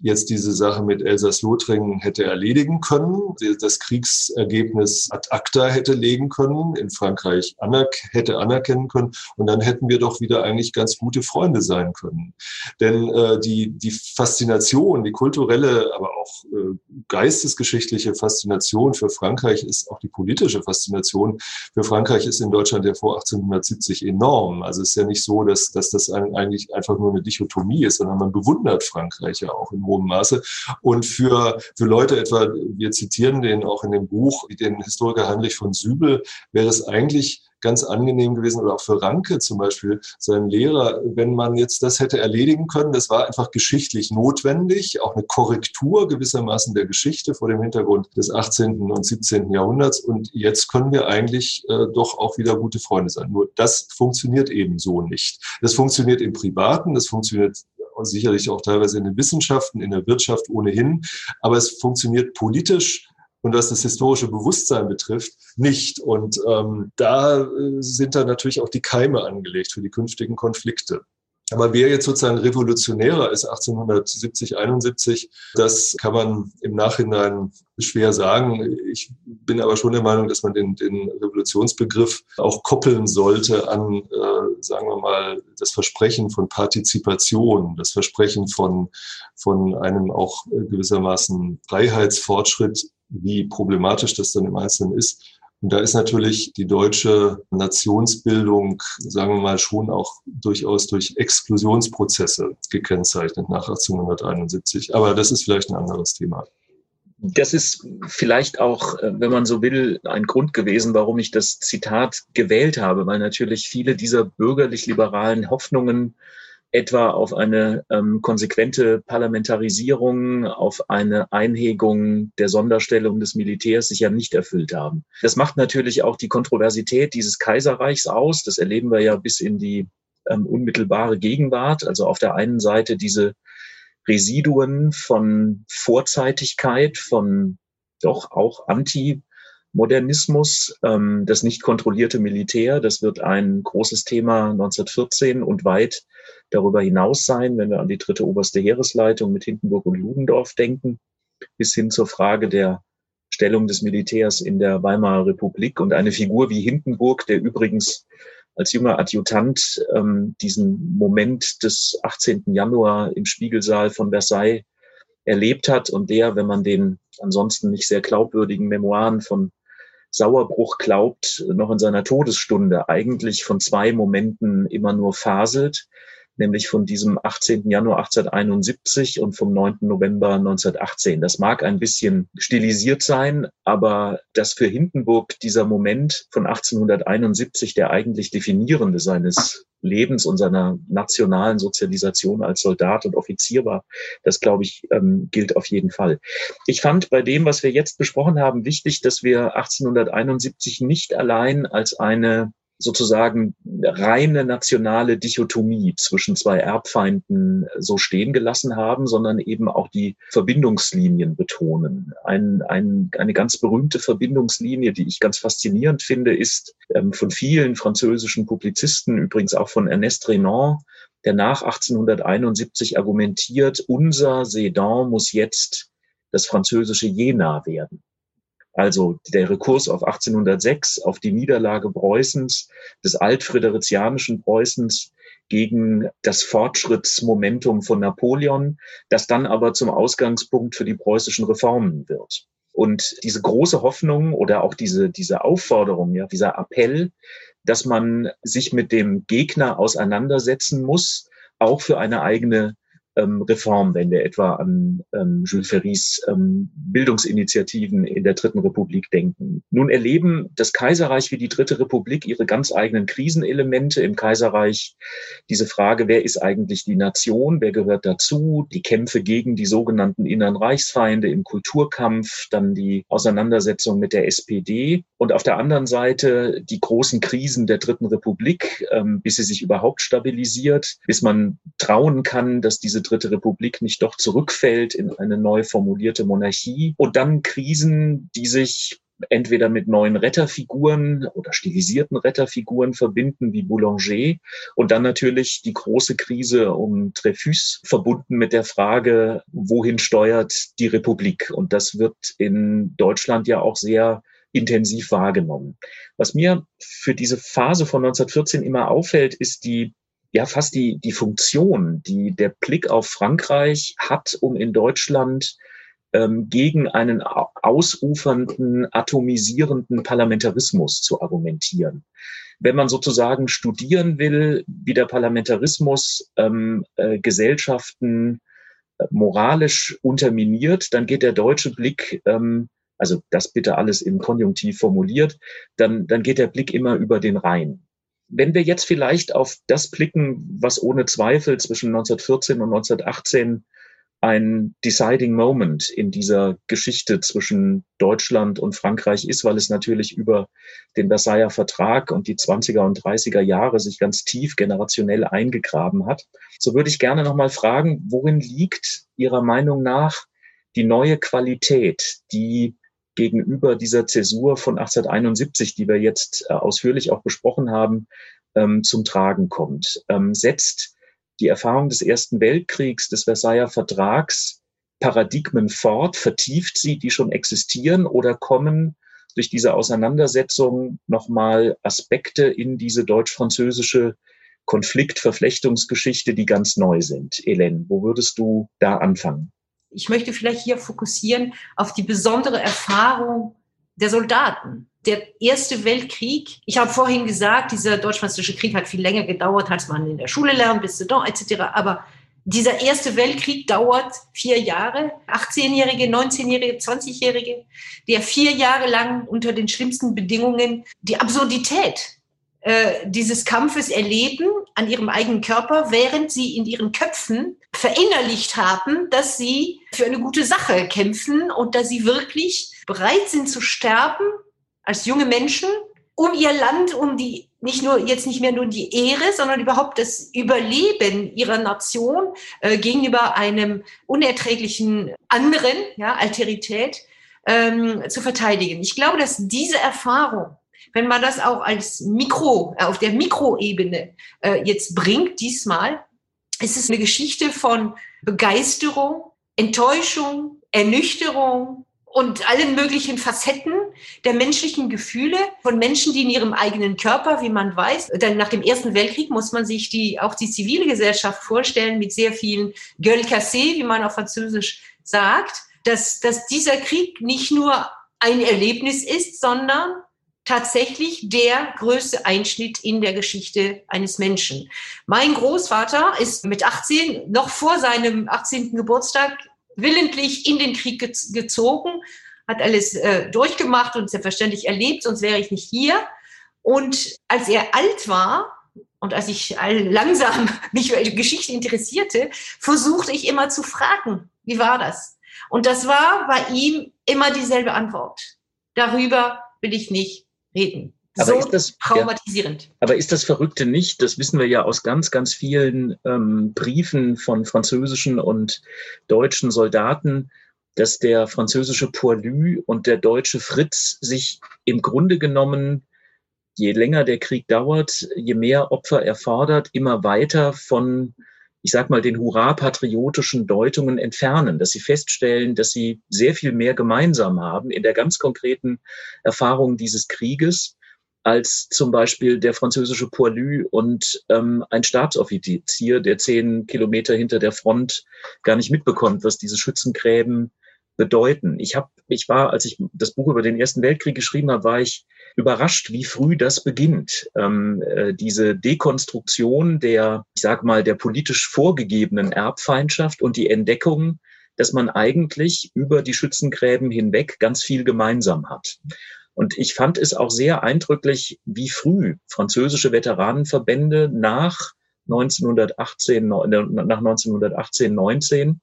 jetzt diese Sache mit Elsass-Lothringen hätte erledigen können, das Kriegsergebnis ad acta hätte legen können, in Frankreich anerk hätte anerkennen können und dann hätten wir doch wieder eigentlich ganz gute Freunde sein können. Denn äh, die, die Faszination, die kulturelle, aber auch äh, geistesgeschichtliche Faszination für Frankreich ist, auch die politische Faszination für Frankreich ist in Deutschland ja vor 1870 enorm. Also es ist ja nicht so, dass, dass das eigentlich einfach nur eine Dichotomie ist, sondern man bewundert Frankreich ja auch in hohem Maße. Und für, für Leute etwa, wir zitieren den auch in dem Buch, den Historiker Heinrich von Sübel, wäre es eigentlich ganz angenehm gewesen oder auch für Ranke zum Beispiel, sein Lehrer, wenn man jetzt das hätte erledigen können. Das war einfach geschichtlich notwendig, auch eine Korrektur gewissermaßen der Geschichte vor dem Hintergrund des 18. und 17. Jahrhunderts. Und jetzt können wir eigentlich äh, doch auch wieder gute Freunde sein. Nur das funktioniert eben so nicht. Das funktioniert im Privaten, das funktioniert sicherlich auch teilweise in den Wissenschaften, in der Wirtschaft ohnehin. Aber es funktioniert politisch und was das historische Bewusstsein betrifft, nicht. Und ähm, da äh, sind dann natürlich auch die Keime angelegt für die künftigen Konflikte. Aber wer jetzt sozusagen revolutionärer ist 1870, 71, das kann man im Nachhinein schwer sagen. Ich bin aber schon der Meinung, dass man den, den Revolutionsbegriff auch koppeln sollte an, äh, sagen wir mal, das Versprechen von Partizipation, das Versprechen von, von einem auch gewissermaßen Freiheitsfortschritt, wie problematisch das dann im Einzelnen ist und da ist natürlich die deutsche Nationsbildung, sagen wir mal, schon auch durchaus durch Exklusionsprozesse gekennzeichnet nach 1871. Aber das ist vielleicht ein anderes Thema. Das ist vielleicht auch, äh, wenn man so will, ein Grund gewesen, warum ich das Zitat gewählt habe, weil natürlich viele dieser bürgerlich-liberalen Hoffnungen etwa auf eine ähm, konsequente Parlamentarisierung, auf eine Einhegung der Sonderstellung des Militärs sich ja nicht erfüllt haben. Das macht natürlich auch die Kontroversität dieses Kaiserreichs aus. Das erleben wir ja bis in die ähm, unmittelbare Gegenwart. Also auf der einen Seite diese Residuen von Vorzeitigkeit, von doch auch Anti Modernismus, ähm, das nicht kontrollierte Militär, das wird ein großes Thema 1914 und weit darüber hinaus sein, wenn wir an die dritte oberste Heeresleitung mit Hindenburg und Ludendorff denken, bis hin zur Frage der Stellung des Militärs in der Weimarer Republik und eine Figur wie Hindenburg, der übrigens als junger Adjutant ähm, diesen Moment des 18. Januar im Spiegelsaal von Versailles erlebt hat und der, wenn man den ansonsten nicht sehr glaubwürdigen Memoiren von Sauerbruch glaubt, noch in seiner Todesstunde eigentlich von zwei Momenten immer nur faselt nämlich von diesem 18. Januar 1871 und vom 9. November 1918. Das mag ein bisschen stilisiert sein, aber dass für Hindenburg dieser Moment von 1871 der eigentlich definierende seines Lebens und seiner nationalen Sozialisation als Soldat und Offizier war, das glaube ich, ähm, gilt auf jeden Fall. Ich fand bei dem, was wir jetzt besprochen haben, wichtig, dass wir 1871 nicht allein als eine sozusagen reine nationale Dichotomie zwischen zwei Erbfeinden so stehen gelassen haben, sondern eben auch die Verbindungslinien betonen. Ein, ein, eine ganz berühmte Verbindungslinie, die ich ganz faszinierend finde, ist ähm, von vielen französischen Publizisten, übrigens auch von Ernest Renan, der nach 1871 argumentiert, unser Sedan muss jetzt das französische Jena werden. Also der Rekurs auf 1806, auf die Niederlage Preußens, des altfriderizianischen Preußens gegen das Fortschrittsmomentum von Napoleon, das dann aber zum Ausgangspunkt für die preußischen Reformen wird. Und diese große Hoffnung oder auch diese, diese Aufforderung, ja, dieser Appell, dass man sich mit dem Gegner auseinandersetzen muss, auch für eine eigene ähm, Reform, wenn wir etwa an ähm, Jules Ferrys ähm, Bildungsinitiativen in der Dritten Republik denken. Nun erleben das Kaiserreich wie die Dritte Republik ihre ganz eigenen Krisenelemente. Im Kaiserreich diese Frage, wer ist eigentlich die Nation, wer gehört dazu, die Kämpfe gegen die sogenannten inneren Reichsfeinde im Kulturkampf, dann die Auseinandersetzung mit der SPD und auf der anderen Seite die großen Krisen der Dritten Republik, ähm, bis sie sich überhaupt stabilisiert, bis man trauen kann, dass diese Dritte Republik nicht doch zurückfällt in eine neu formulierte Monarchie. Und dann Krisen, die sich entweder mit neuen Retterfiguren oder stilisierten Retterfiguren verbinden, wie Boulanger. Und dann natürlich die große Krise um Dreyfus verbunden mit der Frage, wohin steuert die Republik? Und das wird in Deutschland ja auch sehr intensiv wahrgenommen. Was mir für diese Phase von 1914 immer auffällt, ist die ja fast die, die Funktion, die der Blick auf Frankreich hat, um in Deutschland ähm, gegen einen ausufernden, atomisierenden Parlamentarismus zu argumentieren. Wenn man sozusagen studieren will, wie der Parlamentarismus ähm, äh, Gesellschaften äh, moralisch unterminiert, dann geht der deutsche Blick ähm, also das bitte alles im Konjunktiv formuliert, dann, dann geht der Blick immer über den Rhein. Wenn wir jetzt vielleicht auf das blicken, was ohne Zweifel zwischen 1914 und 1918 ein deciding moment in dieser Geschichte zwischen Deutschland und Frankreich ist, weil es natürlich über den Versailler Vertrag und die 20er und 30er Jahre sich ganz tief generationell eingegraben hat. So würde ich gerne nochmal fragen, worin liegt Ihrer Meinung nach die neue Qualität, die gegenüber dieser Zäsur von 1871, die wir jetzt äh, ausführlich auch besprochen haben, ähm, zum Tragen kommt. Ähm, setzt die Erfahrung des Ersten Weltkriegs, des Versailler Vertrags Paradigmen fort, vertieft sie, die schon existieren, oder kommen durch diese Auseinandersetzung nochmal Aspekte in diese deutsch-französische Konfliktverflechtungsgeschichte, die ganz neu sind. Hélène, wo würdest du da anfangen? Ich möchte vielleicht hier fokussieren auf die besondere Erfahrung der Soldaten. Der Erste Weltkrieg, ich habe vorhin gesagt, dieser deutsch-französische Krieg hat viel länger gedauert, als man in der Schule lernt, bis Sedan etc. Aber dieser Erste Weltkrieg dauert vier Jahre. 18-Jährige, 19-Jährige, 20-Jährige, der vier Jahre lang unter den schlimmsten Bedingungen die Absurdität äh, dieses Kampfes erleben an ihrem eigenen Körper, während sie in ihren Köpfen verinnerlicht haben, dass sie für eine gute Sache kämpfen und dass sie wirklich bereit sind zu sterben als junge Menschen, um ihr Land, um die nicht nur jetzt nicht mehr nur die Ehre, sondern überhaupt das Überleben ihrer Nation äh, gegenüber einem unerträglichen anderen, ja, Alterität ähm, zu verteidigen. Ich glaube, dass diese Erfahrung wenn man das auch als Mikro, äh, auf der Mikroebene äh, jetzt bringt, diesmal, ist es eine Geschichte von Begeisterung, Enttäuschung, Ernüchterung und allen möglichen Facetten der menschlichen Gefühle von Menschen, die in ihrem eigenen Körper, wie man weiß, dann nach dem Ersten Weltkrieg muss man sich die, auch die zivile Gesellschaft vorstellen mit sehr vielen Gueule cassée, wie man auf Französisch sagt, dass, dass dieser Krieg nicht nur ein Erlebnis ist, sondern tatsächlich der größte Einschnitt in der Geschichte eines Menschen. Mein Großvater ist mit 18, noch vor seinem 18. Geburtstag, willentlich in den Krieg gezogen, hat alles äh, durchgemacht und selbstverständlich erlebt, sonst wäre ich nicht hier. Und als er alt war, und als ich langsam (laughs) mich für Geschichte interessierte, versuchte ich immer zu fragen, wie war das? Und das war bei ihm immer dieselbe Antwort. Darüber will ich nicht reden. Aber so ist das, traumatisierend. Ja, aber ist das Verrückte nicht? Das wissen wir ja aus ganz, ganz vielen ähm, Briefen von französischen und deutschen Soldaten, dass der französische Poilu und der deutsche Fritz sich im Grunde genommen je länger der Krieg dauert, je mehr Opfer er fordert, immer weiter von, ich sag mal, den hurra-patriotischen Deutungen entfernen, dass sie feststellen, dass sie sehr viel mehr gemeinsam haben in der ganz konkreten Erfahrung dieses Krieges als zum Beispiel der französische Poilu und ähm, ein Stabsoffizier, der zehn Kilometer hinter der Front gar nicht mitbekommt, was diese Schützengräben bedeuten. Ich habe, ich war, als ich das Buch über den Ersten Weltkrieg geschrieben habe, war ich überrascht, wie früh das beginnt. Ähm, äh, diese Dekonstruktion der, ich sag mal, der politisch vorgegebenen Erbfeindschaft und die Entdeckung, dass man eigentlich über die Schützengräben hinweg ganz viel gemeinsam hat. Und ich fand es auch sehr eindrücklich, wie früh französische Veteranenverbände nach 1918, nach 1918, 19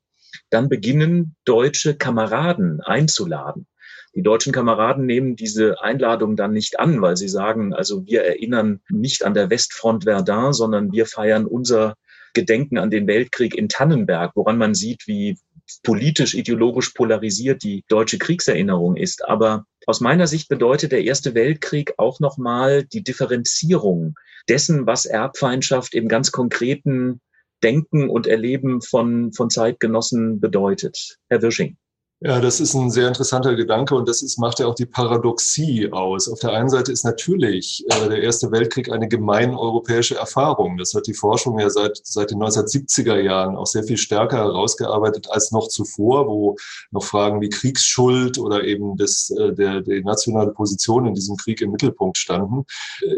dann beginnen deutsche Kameraden einzuladen. Die deutschen Kameraden nehmen diese Einladung dann nicht an, weil sie sagen, also wir erinnern nicht an der Westfront Verdun, sondern wir feiern unser Gedenken an den Weltkrieg in Tannenberg, woran man sieht, wie politisch, ideologisch polarisiert die deutsche Kriegserinnerung ist. Aber aus meiner Sicht bedeutet der Erste Weltkrieg auch nochmal die Differenzierung dessen, was Erbfeindschaft im ganz konkreten Denken und Erleben von, von Zeitgenossen bedeutet. Herr Wirsching. Ja, das ist ein sehr interessanter Gedanke und das ist, macht ja auch die Paradoxie aus. Auf der einen Seite ist natürlich äh, der Erste Weltkrieg eine gemein europäische Erfahrung. Das hat die Forschung ja seit, seit den 1970er Jahren auch sehr viel stärker herausgearbeitet als noch zuvor, wo noch Fragen wie Kriegsschuld oder eben das, äh, der, die nationale Position in diesem Krieg im Mittelpunkt standen.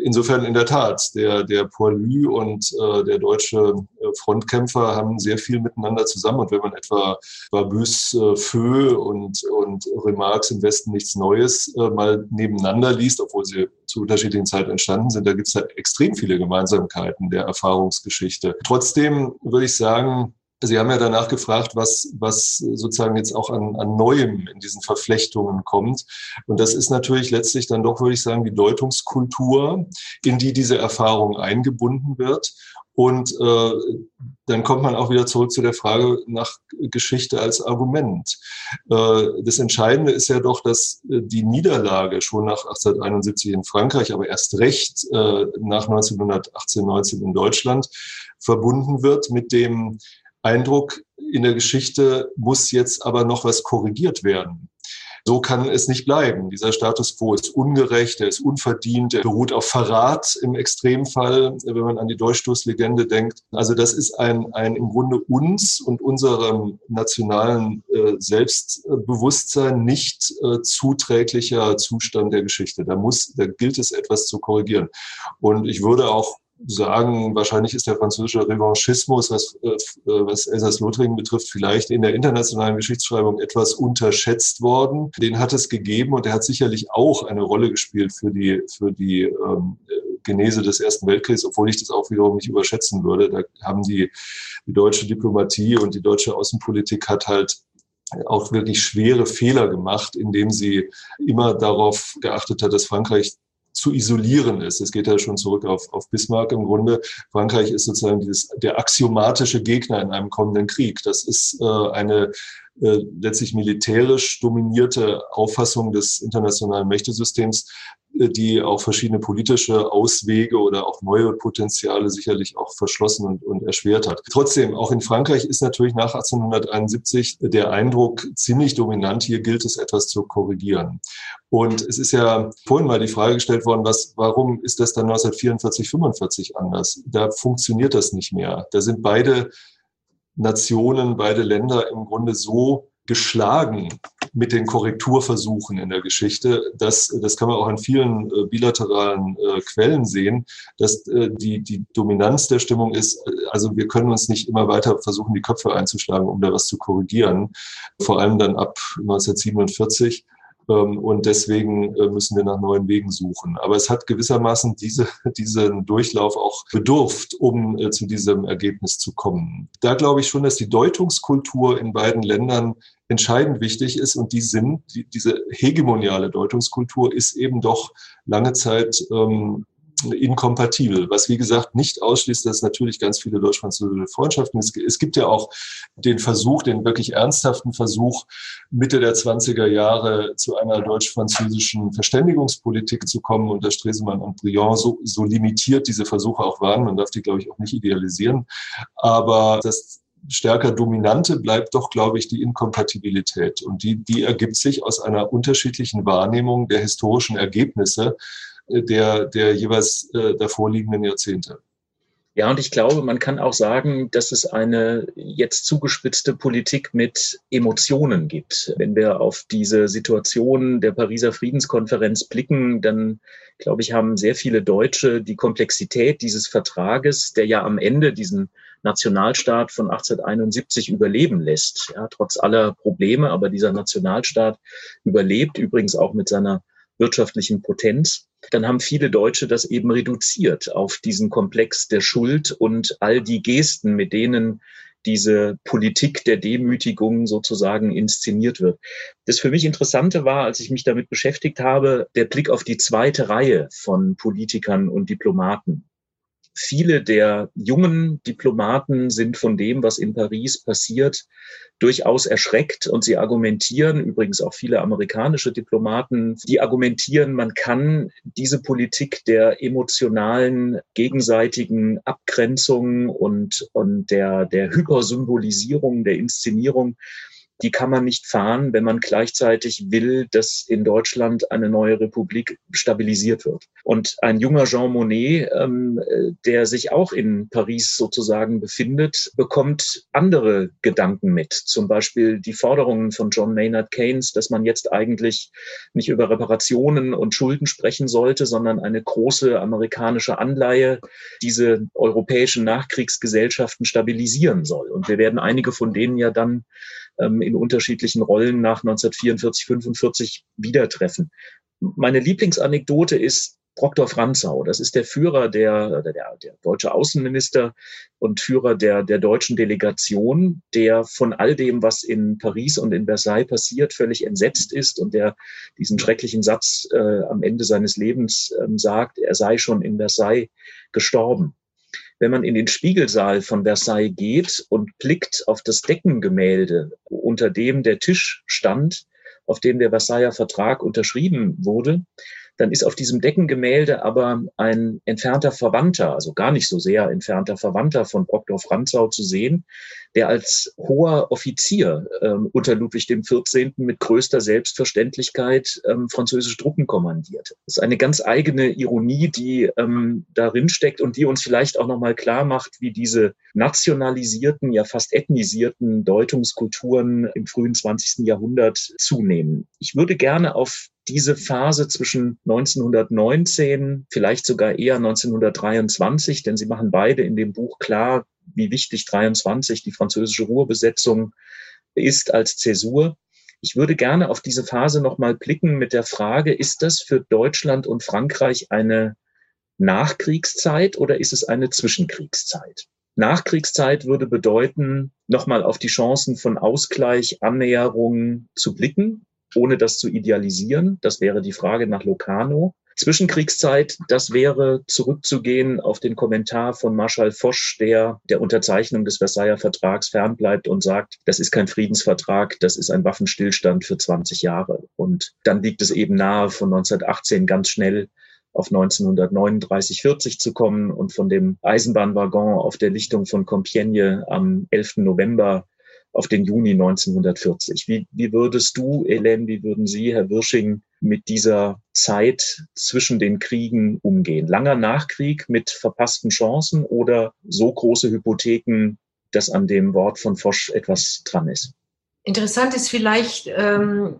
Insofern in der Tat, der, der Poilu und äh, der deutsche äh, Frontkämpfer haben sehr viel miteinander zusammen und wenn man etwa Babus äh, Feu und, und Remarques im Westen nichts Neues äh, mal nebeneinander liest, obwohl sie zu unterschiedlichen Zeiten entstanden sind, da gibt es ja extrem viele Gemeinsamkeiten der Erfahrungsgeschichte. Trotzdem würde ich sagen, Sie haben ja danach gefragt, was, was sozusagen jetzt auch an, an Neuem in diesen Verflechtungen kommt. Und das ist natürlich letztlich dann doch, würde ich sagen, die Deutungskultur, in die diese Erfahrung eingebunden wird. Und äh, dann kommt man auch wieder zurück zu der Frage nach Geschichte als Argument. Äh, das Entscheidende ist ja doch, dass äh, die Niederlage schon nach 1871 in Frankreich, aber erst recht äh, nach 1918, 19 in Deutschland verbunden wird mit dem Eindruck, in der Geschichte muss jetzt aber noch was korrigiert werden. So kann es nicht bleiben. Dieser Status quo ist ungerecht, er ist unverdient, er beruht auf Verrat im Extremfall, wenn man an die Durchstoßlegende denkt. Also das ist ein, ein im Grunde uns und unserem nationalen äh, Selbstbewusstsein nicht äh, zuträglicher Zustand der Geschichte. Da muss, da gilt es etwas zu korrigieren. Und ich würde auch sagen, wahrscheinlich ist der französische Revanchismus, was, äh, was Elsass-Lothringen betrifft, vielleicht in der internationalen Geschichtsschreibung etwas unterschätzt worden. Den hat es gegeben und er hat sicherlich auch eine Rolle gespielt für die, für die ähm, Genese des Ersten Weltkriegs, obwohl ich das auch wiederum nicht überschätzen würde. Da haben die, die deutsche Diplomatie und die deutsche Außenpolitik hat halt auch wirklich schwere Fehler gemacht, indem sie immer darauf geachtet hat, dass Frankreich zu isolieren ist. Es geht ja schon zurück auf, auf Bismarck im Grunde. Frankreich ist sozusagen dieses, der axiomatische Gegner in einem kommenden Krieg. Das ist äh, eine äh, letztlich militärisch dominierte Auffassung des internationalen Mächtesystems, die auch verschiedene politische Auswege oder auch neue Potenziale sicherlich auch verschlossen und, und erschwert hat. Trotzdem, auch in Frankreich ist natürlich nach 1871 der Eindruck ziemlich dominant, hier gilt es etwas zu korrigieren. Und es ist ja vorhin mal die Frage gestellt worden, was, warum ist das dann 1944, 45 anders? Da funktioniert das nicht mehr. Da sind beide Nationen, beide Länder im Grunde so geschlagen mit den Korrekturversuchen in der Geschichte. Das, das kann man auch an vielen äh, bilateralen äh, Quellen sehen, dass äh, die, die Dominanz der Stimmung ist, also wir können uns nicht immer weiter versuchen, die Köpfe einzuschlagen, um da was zu korrigieren. Vor allem dann ab 1947 ähm, und deswegen äh, müssen wir nach neuen Wegen suchen. Aber es hat gewissermaßen diese, (laughs) diesen Durchlauf auch bedurft, um äh, zu diesem Ergebnis zu kommen. Da glaube ich schon, dass die Deutungskultur in beiden Ländern entscheidend wichtig ist und die sind, die, diese hegemoniale Deutungskultur ist eben doch lange Zeit ähm, inkompatibel. Was wie gesagt nicht ausschließt, dass natürlich ganz viele deutsch-französische Freundschaften es, es gibt ja auch den Versuch, den wirklich ernsthaften Versuch, Mitte der 20er Jahre zu einer deutsch-französischen Verständigungspolitik zu kommen unter Stresemann und Briand. So, so limitiert diese Versuche auch waren. Man darf die, glaube ich, auch nicht idealisieren. Aber das stärker dominante bleibt doch, glaube ich, die Inkompatibilität. Und die, die ergibt sich aus einer unterschiedlichen Wahrnehmung der historischen Ergebnisse der, der jeweils äh, davorliegenden Jahrzehnte. Ja, und ich glaube, man kann auch sagen, dass es eine jetzt zugespitzte Politik mit Emotionen gibt. Wenn wir auf diese Situation der Pariser Friedenskonferenz blicken, dann glaube ich, haben sehr viele Deutsche die Komplexität dieses Vertrages, der ja am Ende diesen Nationalstaat von 1871 überleben lässt. Ja, trotz aller Probleme, aber dieser Nationalstaat überlebt übrigens auch mit seiner wirtschaftlichen Potenz, dann haben viele Deutsche das eben reduziert auf diesen Komplex der Schuld und all die Gesten, mit denen diese Politik der Demütigung sozusagen inszeniert wird. Das für mich Interessante war, als ich mich damit beschäftigt habe, der Blick auf die zweite Reihe von Politikern und Diplomaten viele der jungen Diplomaten sind von dem, was in Paris passiert, durchaus erschreckt. Und sie argumentieren, übrigens auch viele amerikanische Diplomaten, die argumentieren, man kann diese Politik der emotionalen gegenseitigen Abgrenzung und, und der, der Hypersymbolisierung, der Inszenierung die kann man nicht fahren, wenn man gleichzeitig will, dass in Deutschland eine neue Republik stabilisiert wird. Und ein junger Jean Monnet, ähm, der sich auch in Paris sozusagen befindet, bekommt andere Gedanken mit. Zum Beispiel die Forderungen von John Maynard Keynes, dass man jetzt eigentlich nicht über Reparationen und Schulden sprechen sollte, sondern eine große amerikanische Anleihe diese europäischen Nachkriegsgesellschaften stabilisieren soll. Und wir werden einige von denen ja dann ähm, in unterschiedlichen Rollen nach 1944, 45 wieder treffen. Meine Lieblingsanekdote ist Proktor Franzau. Das ist der Führer der, der, der deutsche Außenminister und Führer der, der deutschen Delegation, der von all dem, was in Paris und in Versailles passiert, völlig entsetzt ist und der diesen schrecklichen Satz äh, am Ende seines Lebens äh, sagt, er sei schon in Versailles gestorben. Wenn man in den Spiegelsaal von Versailles geht und blickt auf das Deckengemälde, unter dem der Tisch stand, auf dem der Versailler Vertrag unterschrieben wurde, dann ist auf diesem Deckengemälde aber ein entfernter Verwandter, also gar nicht so sehr entfernter Verwandter von Proktor Franzau zu sehen, der als hoher Offizier ähm, unter Ludwig XIV. mit größter Selbstverständlichkeit ähm, französische Truppen kommandierte. Das ist eine ganz eigene Ironie, die ähm, darin steckt und die uns vielleicht auch nochmal klar macht, wie diese nationalisierten, ja fast ethnisierten Deutungskulturen im frühen 20. Jahrhundert zunehmen. Ich würde gerne auf diese Phase zwischen 1919, vielleicht sogar eher 1923, denn sie machen beide in dem Buch klar, wie wichtig 23 die französische Ruhrbesetzung ist als Zäsur. Ich würde gerne auf diese Phase nochmal blicken mit der Frage, ist das für Deutschland und Frankreich eine Nachkriegszeit oder ist es eine Zwischenkriegszeit? Nachkriegszeit würde bedeuten, nochmal auf die Chancen von Ausgleich, Annäherung zu blicken ohne das zu idealisieren. Das wäre die Frage nach Locarno. Zwischenkriegszeit, das wäre zurückzugehen auf den Kommentar von Marschall Foch, der der Unterzeichnung des Versailler Vertrags fernbleibt und sagt, das ist kein Friedensvertrag, das ist ein Waffenstillstand für 20 Jahre. Und dann liegt es eben nahe, von 1918 ganz schnell auf 1939, 40 zu kommen und von dem Eisenbahnwaggon auf der Lichtung von Compiègne am 11. November auf den Juni 1940. Wie, wie würdest du, Elen, wie würden Sie, Herr Wirsching, mit dieser Zeit zwischen den Kriegen umgehen? Langer Nachkrieg mit verpassten Chancen oder so große Hypotheken, dass an dem Wort von Fosch etwas dran ist? Interessant ist vielleicht, ähm,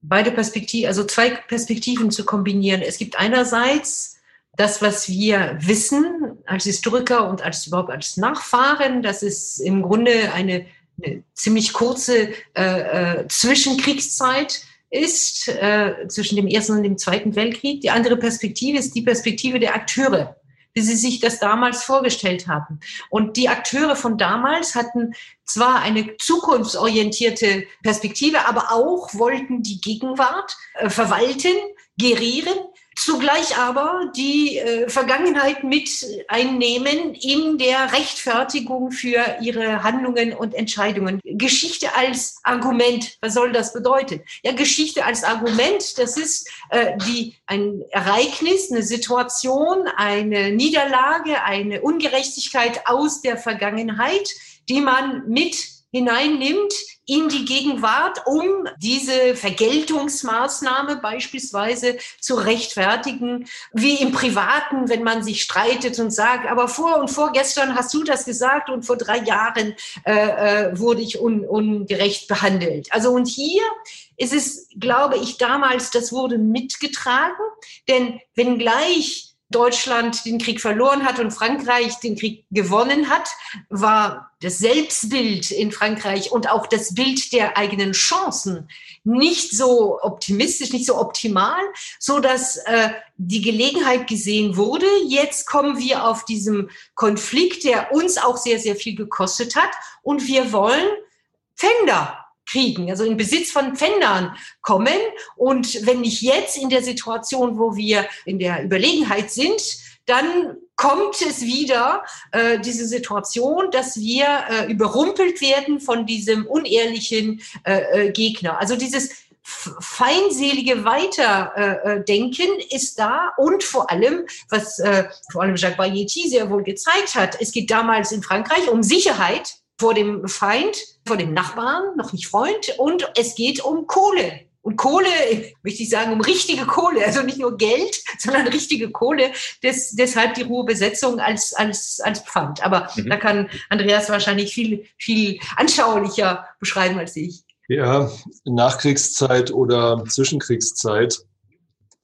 beide Perspektiven, also zwei Perspektiven zu kombinieren. Es gibt einerseits das, was wir wissen als Historiker und als überhaupt als Nachfahren, das ist im Grunde eine, eine ziemlich kurze äh, äh, Zwischenkriegszeit ist, äh, zwischen dem Ersten und dem Zweiten Weltkrieg. Die andere Perspektive ist die Perspektive der Akteure wie sie sich das damals vorgestellt haben. Und die Akteure von damals hatten zwar eine zukunftsorientierte Perspektive, aber auch wollten die Gegenwart äh, verwalten, gerieren zugleich aber die äh, Vergangenheit mit einnehmen in der Rechtfertigung für ihre Handlungen und Entscheidungen. Geschichte als Argument, was soll das bedeuten? Ja, Geschichte als Argument, das ist äh, die, ein Ereignis, eine Situation, eine Niederlage, eine Ungerechtigkeit aus der Vergangenheit, die man mit hineinnimmt in die Gegenwart, um diese Vergeltungsmaßnahme beispielsweise zu rechtfertigen, wie im Privaten, wenn man sich streitet und sagt, aber vor und vorgestern hast du das gesagt und vor drei Jahren äh, äh, wurde ich un, ungerecht behandelt. Also und hier ist es, glaube ich, damals, das wurde mitgetragen, denn wenngleich Deutschland den Krieg verloren hat und Frankreich den Krieg gewonnen hat, war das Selbstbild in Frankreich und auch das Bild der eigenen Chancen nicht so optimistisch, nicht so optimal, so dass äh, die Gelegenheit gesehen wurde. Jetzt kommen wir auf diesem Konflikt, der uns auch sehr, sehr viel gekostet hat und wir wollen Pfänder kriegen, also in Besitz von Pfändern kommen. Und wenn nicht jetzt in der Situation, wo wir in der Überlegenheit sind, dann kommt es wieder, äh, diese Situation, dass wir äh, überrumpelt werden von diesem unehrlichen äh, äh Gegner. Also dieses feindselige Weiterdenken äh, ist da und vor allem, was äh, vor allem Jacques Bayeti sehr wohl gezeigt hat, es geht damals in Frankreich um Sicherheit vor dem Feind, vor dem Nachbarn, noch nicht Freund, und es geht um Kohle. Und Kohle, (laughs) möchte ich sagen, um richtige Kohle, also nicht nur Geld, (laughs) sondern richtige Kohle. Des, deshalb die Ruhebesetzung als, als, als Pfand. Aber mhm. da kann Andreas wahrscheinlich viel, viel anschaulicher beschreiben als ich. Ja, Nachkriegszeit oder Zwischenkriegszeit.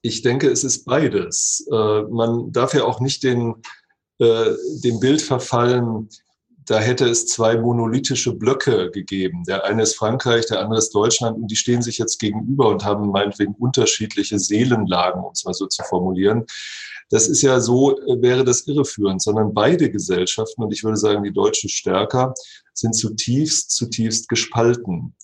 Ich denke, es ist beides. Äh, man darf ja auch nicht den, äh, dem Bild verfallen, da hätte es zwei monolithische Blöcke gegeben. Der eine ist Frankreich, der andere ist Deutschland und die stehen sich jetzt gegenüber und haben meinetwegen unterschiedliche Seelenlagen, um es mal so zu formulieren. Das ist ja so, äh, wäre das irreführend, sondern beide Gesellschaften, und ich würde sagen, die deutsche stärker, sind zutiefst, zutiefst gespalten.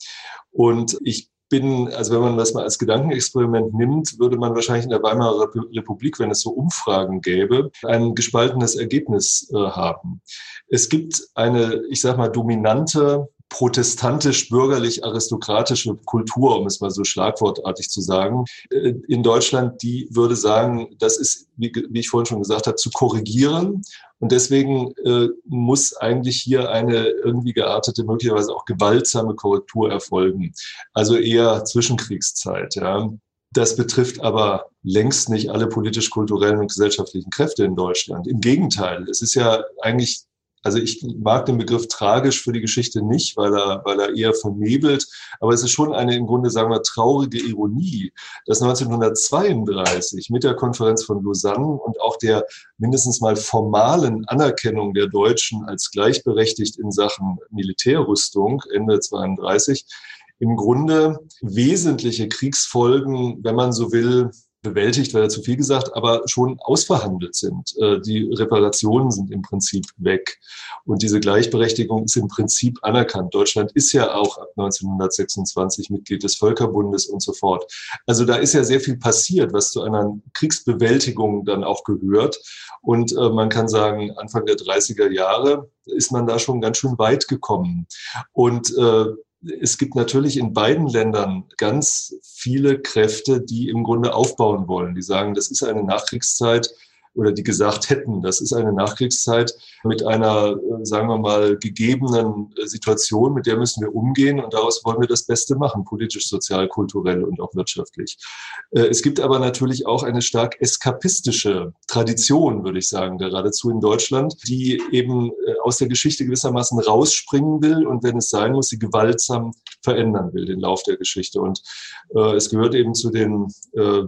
Und ich bin, also wenn man das mal als Gedankenexperiment nimmt, würde man wahrscheinlich in der Weimarer Republik, wenn es so Umfragen gäbe, ein gespaltenes Ergebnis äh, haben. Es gibt eine, ich sag mal, dominante protestantisch-bürgerlich-aristokratische Kultur, um es mal so schlagwortartig zu sagen, äh, in Deutschland, die würde sagen, das ist, wie, ich vorhin schon gesagt habe, zu korrigieren. Und deswegen äh, muss eigentlich hier eine irgendwie geartete, möglicherweise auch gewaltsame Korrektur erfolgen. Also eher Zwischenkriegszeit, ja. Das betrifft aber längst nicht alle politisch-kulturellen und gesellschaftlichen Kräfte in Deutschland. Im Gegenteil, es ist ja eigentlich also ich mag den Begriff tragisch für die Geschichte nicht, weil er, weil er eher vernebelt. Aber es ist schon eine im Grunde, sagen wir, traurige Ironie, dass 1932 mit der Konferenz von Lausanne und auch der mindestens mal formalen Anerkennung der Deutschen als gleichberechtigt in Sachen Militärrüstung Ende 32 im Grunde wesentliche Kriegsfolgen, wenn man so will, bewältigt, wäre zu viel gesagt, aber schon ausverhandelt sind. Äh, die Reparationen sind im Prinzip weg. Und diese Gleichberechtigung ist im Prinzip anerkannt. Deutschland ist ja auch ab 1926 Mitglied des Völkerbundes und so fort. Also da ist ja sehr viel passiert, was zu einer Kriegsbewältigung dann auch gehört. Und äh, man kann sagen, Anfang der 30er Jahre ist man da schon ganz schön weit gekommen. Und äh, es gibt natürlich in beiden Ländern ganz viele Kräfte, die im Grunde aufbauen wollen. Die sagen, das ist eine Nachkriegszeit, oder die gesagt hätten, das ist eine Nachkriegszeit mit einer, äh, sagen wir mal, gegebenen äh, Situation, mit der müssen wir umgehen und daraus wollen wir das Beste machen, politisch, sozial, kulturell und auch wirtschaftlich. Äh, es gibt aber natürlich auch eine stark eskapistische Tradition, würde ich sagen, geradezu in Deutschland, die eben aus der Geschichte gewissermaßen rausspringen will und wenn es sein muss, sie gewaltsam verändern will, den Lauf der Geschichte. Und es gehört eben zu den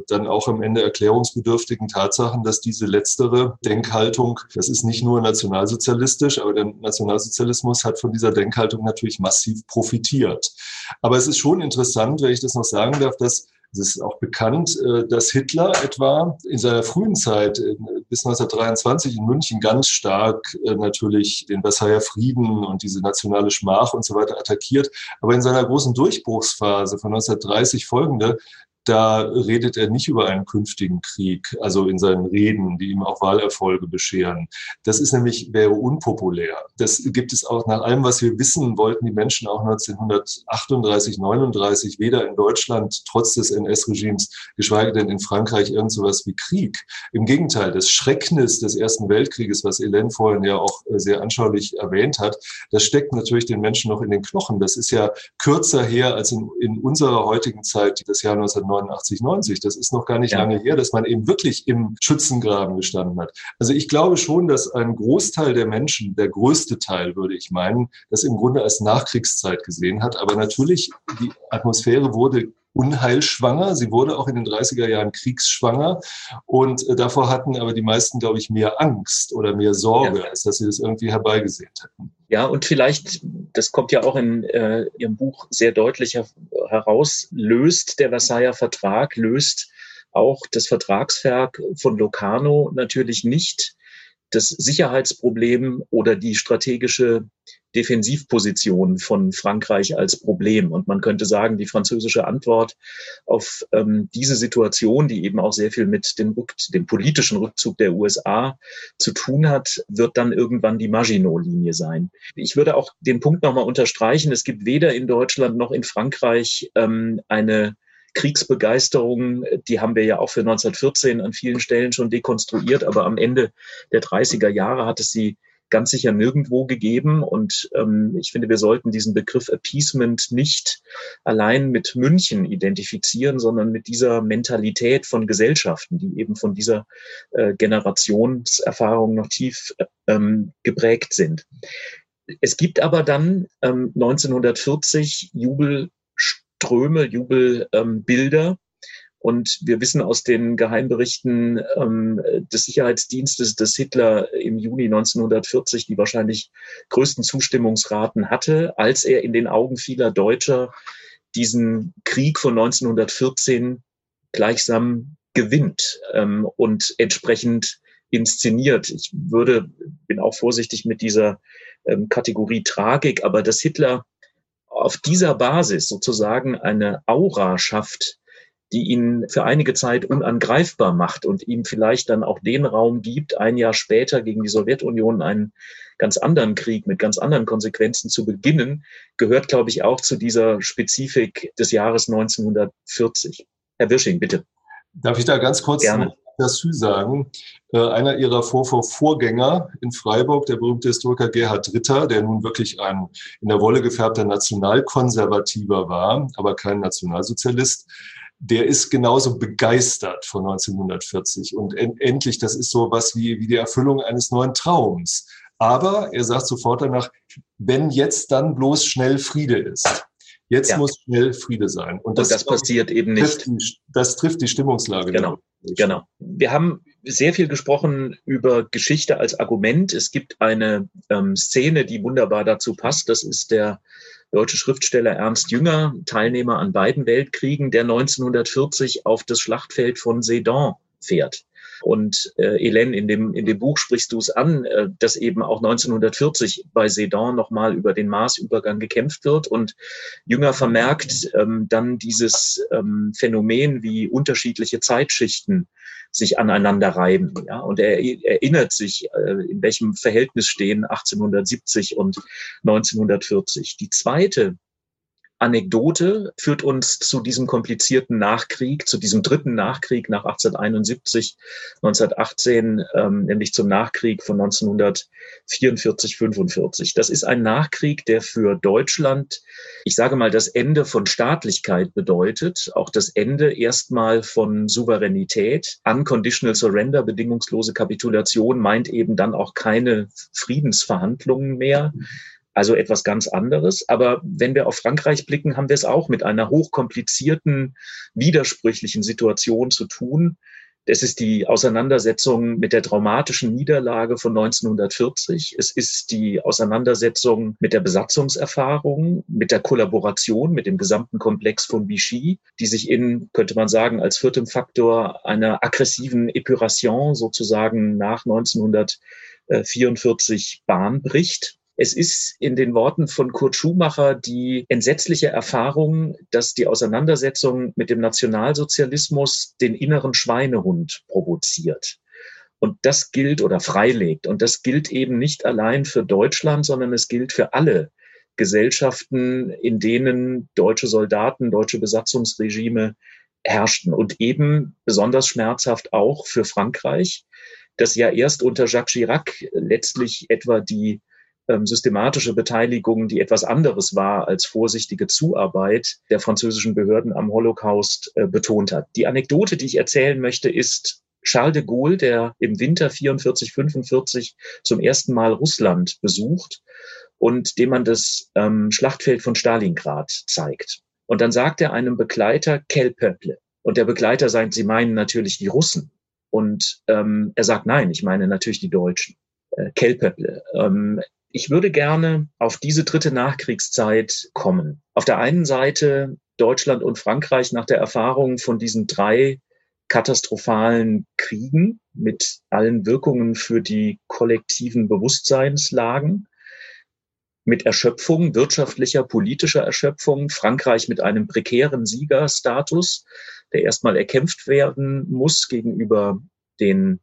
dann auch am Ende erklärungsbedürftigen Tatsachen, dass diese letztere Denkhaltung, das ist nicht nur nationalsozialistisch, aber der Nationalsozialismus hat von dieser Denkhaltung natürlich massiv profitiert. Aber es ist schon interessant, wenn ich das noch sagen darf, dass es ist auch bekannt, äh, dass Hitler etwa in seiner frühen Zeit bis 1923 in München ganz stark äh, natürlich den Versailler Frieden und diese nationale Schmach und so weiter attackiert. Aber in seiner großen Durchbruchsphase von 1930 folgende da redet er nicht über einen künftigen Krieg, also in seinen Reden, die ihm auch Wahlerfolge bescheren. Das ist nämlich, wäre unpopulär. Das gibt es auch nach allem, was wir wissen, wollten die Menschen auch 1938, 39 weder in Deutschland trotz des NS-Regimes, geschweige denn in Frankreich irgend sowas wie Krieg. Im Gegenteil, das Schrecknis des Ersten Weltkrieges, was Hélène vorhin ja auch äh, sehr anschaulich erwähnt hat, das steckt natürlich den Menschen noch in den Knochen. Das ist ja kürzer her als in, in unserer heutigen Zeit, das Jahr 19 89, 90. Das ist noch gar nicht ja. lange her, dass man eben wirklich im Schützengraben gestanden hat. Also ich glaube schon, dass ein Großteil der Menschen, der größte Teil, würde ich meinen, das im Grunde als Nachkriegszeit gesehen hat. Aber natürlich, die Atmosphäre wurde unheilschwanger. Sie wurde auch in den 30er Jahren kriegsschwanger. Und äh, davor hatten aber die meisten, glaube ich, mehr Angst oder mehr Sorge, ja. als dass sie das irgendwie herbeigesehnt hätten. Ja, und vielleicht, das kommt ja auch in äh, Ihrem Buch sehr deutlich heraus, löst der Versailler Vertrag, löst auch das Vertragswerk von Locarno natürlich nicht das Sicherheitsproblem oder die strategische Defensivposition von Frankreich als Problem. Und man könnte sagen, die französische Antwort auf ähm, diese Situation, die eben auch sehr viel mit dem, dem politischen Rückzug der USA zu tun hat, wird dann irgendwann die Maginot-Linie sein. Ich würde auch den Punkt nochmal unterstreichen, es gibt weder in Deutschland noch in Frankreich ähm, eine Kriegsbegeisterung, die haben wir ja auch für 1914 an vielen Stellen schon dekonstruiert, aber am Ende der 30er Jahre hat es sie ganz sicher nirgendwo gegeben. Und ähm, ich finde, wir sollten diesen Begriff Appeasement nicht allein mit München identifizieren, sondern mit dieser Mentalität von Gesellschaften, die eben von dieser äh, Generationserfahrung noch tief ähm, geprägt sind. Es gibt aber dann ähm, 1940 Jubel Ströme, Jubelbilder. Ähm, und wir wissen aus den Geheimberichten ähm, des Sicherheitsdienstes, dass Hitler im Juni 1940 die wahrscheinlich größten Zustimmungsraten hatte, als er in den Augen vieler Deutscher diesen Krieg von 1914 gleichsam gewinnt ähm, und entsprechend inszeniert. Ich würde, bin auch vorsichtig mit dieser ähm, Kategorie Tragik, aber dass Hitler auf dieser Basis sozusagen eine Aura schafft, die ihn für einige Zeit unangreifbar macht und ihm vielleicht dann auch den Raum gibt, ein Jahr später gegen die Sowjetunion einen ganz anderen Krieg mit ganz anderen Konsequenzen zu beginnen, gehört, glaube ich, auch zu dieser Spezifik des Jahres 1940. Herr Wirsching, bitte. Darf ich da ganz kurz Gerne dazu sagen. Äh, einer ihrer Vor Vorgänger in Freiburg, der berühmte Historiker Gerhard Ritter, der nun wirklich ein in der Wolle gefärbter Nationalkonservativer war, aber kein Nationalsozialist, der ist genauso begeistert von 1940. Und endlich, das ist so was wie, wie die Erfüllung eines neuen Traums. Aber er sagt sofort danach, wenn jetzt dann bloß schnell Friede ist. Jetzt ja. muss schnell Friede sein. Und das, Und das passiert eben nicht. Die, das trifft die Stimmungslage. Genau. Genau. Wir haben sehr viel gesprochen über Geschichte als Argument. Es gibt eine ähm, Szene, die wunderbar dazu passt. Das ist der deutsche Schriftsteller Ernst Jünger, Teilnehmer an beiden Weltkriegen, der 1940 auf das Schlachtfeld von Sedan fährt. Und äh, Hélène, in dem, in dem Buch sprichst du es an, äh, dass eben auch 1940 bei Sedan nochmal über den Marsübergang gekämpft wird. Und Jünger vermerkt ähm, dann dieses ähm, Phänomen, wie unterschiedliche Zeitschichten sich aneinander reiben. Ja? Und er erinnert sich, äh, in welchem Verhältnis stehen 1870 und 1940. Die zweite Anekdote führt uns zu diesem komplizierten Nachkrieg, zu diesem dritten Nachkrieg nach 1871, 1918, ähm, nämlich zum Nachkrieg von 1944, 45. Das ist ein Nachkrieg, der für Deutschland, ich sage mal, das Ende von Staatlichkeit bedeutet, auch das Ende erstmal von Souveränität. Unconditional Surrender, bedingungslose Kapitulation meint eben dann auch keine Friedensverhandlungen mehr also etwas ganz anderes. Aber wenn wir auf Frankreich blicken, haben wir es auch mit einer hochkomplizierten, widersprüchlichen Situation zu tun. Es ist die Auseinandersetzung mit der traumatischen Niederlage von 1940. Es ist die Auseinandersetzung mit der Besatzungserfahrung, mit der Kollaboration mit dem gesamten Komplex von Vichy, die sich in, könnte man sagen, als viertem Faktor einer aggressiven Epuration sozusagen nach 1944 Bahn bricht. Es ist in den Worten von Kurt Schumacher die entsetzliche Erfahrung, dass die Auseinandersetzung mit dem Nationalsozialismus den inneren Schweinehund provoziert. Und das gilt oder freilegt. Und das gilt eben nicht allein für Deutschland, sondern es gilt für alle Gesellschaften, in denen deutsche Soldaten, deutsche Besatzungsregime herrschten. Und eben besonders schmerzhaft auch für Frankreich, das ja erst unter Jacques Chirac letztlich etwa die systematische Beteiligung, die etwas anderes war als vorsichtige Zuarbeit der französischen Behörden am Holocaust äh, betont hat. Die Anekdote, die ich erzählen möchte, ist Charles de Gaulle, der im Winter 44, 45 zum ersten Mal Russland besucht und dem man das ähm, Schlachtfeld von Stalingrad zeigt. Und dann sagt er einem Begleiter, quel peuple. Und der Begleiter sagt, Sie meinen natürlich die Russen. Und ähm, er sagt, nein, ich meine natürlich die Deutschen. Äh. Ähm, ich würde gerne auf diese dritte Nachkriegszeit kommen. Auf der einen Seite Deutschland und Frankreich nach der Erfahrung von diesen drei katastrophalen Kriegen mit allen Wirkungen für die kollektiven Bewusstseinslagen, mit Erschöpfung, wirtschaftlicher, politischer Erschöpfung, Frankreich mit einem prekären Siegerstatus, der erstmal erkämpft werden muss gegenüber den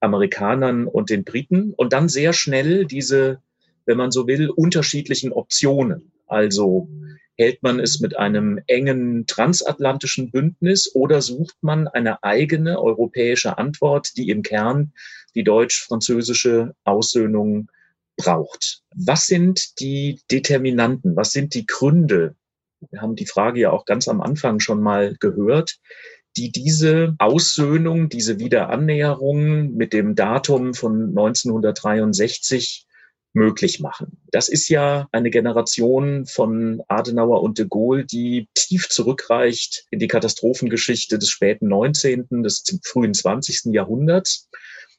Amerikanern und den Briten und dann sehr schnell diese wenn man so will, unterschiedlichen Optionen. Also hält man es mit einem engen transatlantischen Bündnis oder sucht man eine eigene europäische Antwort, die im Kern die deutsch-französische Aussöhnung braucht. Was sind die Determinanten? Was sind die Gründe? Wir haben die Frage ja auch ganz am Anfang schon mal gehört, die diese Aussöhnung, diese Wiederannäherung mit dem Datum von 1963 möglich machen. Das ist ja eine Generation von Adenauer und de Gaulle, die tief zurückreicht in die Katastrophengeschichte des späten 19., des frühen 20. Jahrhunderts.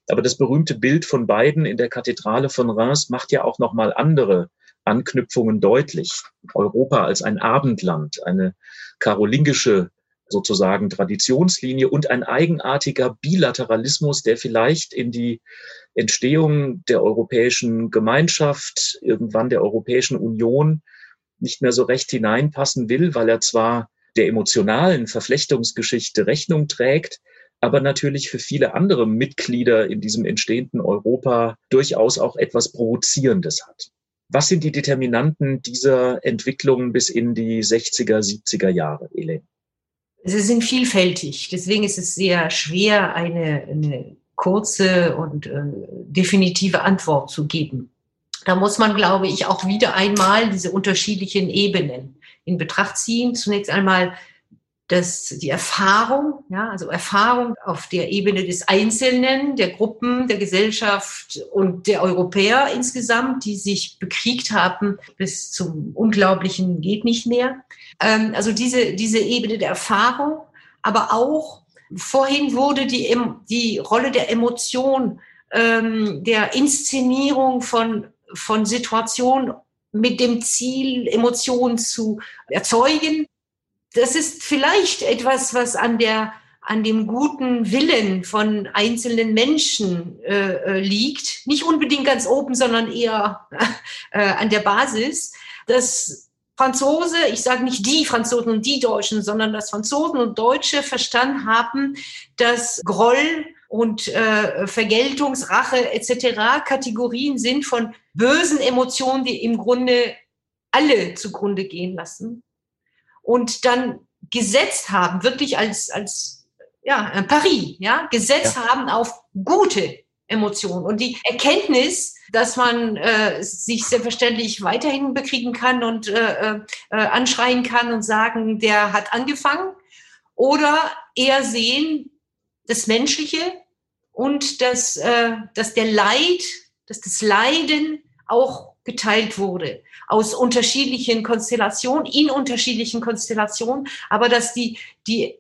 Aber das berühmte Bild von beiden in der Kathedrale von Reims macht ja auch noch mal andere Anknüpfungen deutlich. Europa als ein Abendland, eine karolingische sozusagen Traditionslinie und ein eigenartiger Bilateralismus, der vielleicht in die Entstehung der Europäischen Gemeinschaft, irgendwann der Europäischen Union nicht mehr so recht hineinpassen will, weil er zwar der emotionalen Verflechtungsgeschichte Rechnung trägt, aber natürlich für viele andere Mitglieder in diesem entstehenden Europa durchaus auch etwas Provozierendes hat. Was sind die Determinanten dieser Entwicklung bis in die 60er, 70er Jahre, Elaine? Sie sind vielfältig. Deswegen ist es sehr schwer, eine, eine kurze und äh, definitive Antwort zu geben. Da muss man, glaube ich, auch wieder einmal diese unterschiedlichen Ebenen in Betracht ziehen. Zunächst einmal dass die Erfahrung, ja, also Erfahrung auf der Ebene des Einzelnen, der Gruppen, der Gesellschaft und der Europäer insgesamt, die sich bekriegt haben bis zum Unglaublichen geht nicht mehr. Ähm, also diese, diese Ebene der Erfahrung, aber auch vorhin wurde die, die Rolle der Emotion, ähm, der Inszenierung von, von Situationen mit dem Ziel, Emotionen zu erzeugen, das ist vielleicht etwas, was an der an dem guten Willen von einzelnen Menschen äh, äh liegt, nicht unbedingt ganz oben, sondern eher (laughs) äh, an der Basis, dass Franzose, ich sage nicht die Franzosen und die Deutschen, sondern dass Franzosen und Deutsche verstanden haben, dass Groll und äh, Vergeltungsrache etc. Kategorien sind von bösen Emotionen, die im Grunde alle zugrunde gehen lassen und dann gesetzt haben, wirklich als, als ja, Paris, ja, gesetzt ja. haben auf gute Emotionen. Und die Erkenntnis, dass man äh, sich selbstverständlich weiterhin bekriegen kann und äh, äh, anschreien kann und sagen, der hat angefangen, oder eher sehen das Menschliche und dass, äh, dass der Leid, dass das Leiden auch geteilt wurde aus unterschiedlichen Konstellationen, in unterschiedlichen Konstellationen, aber dass die, die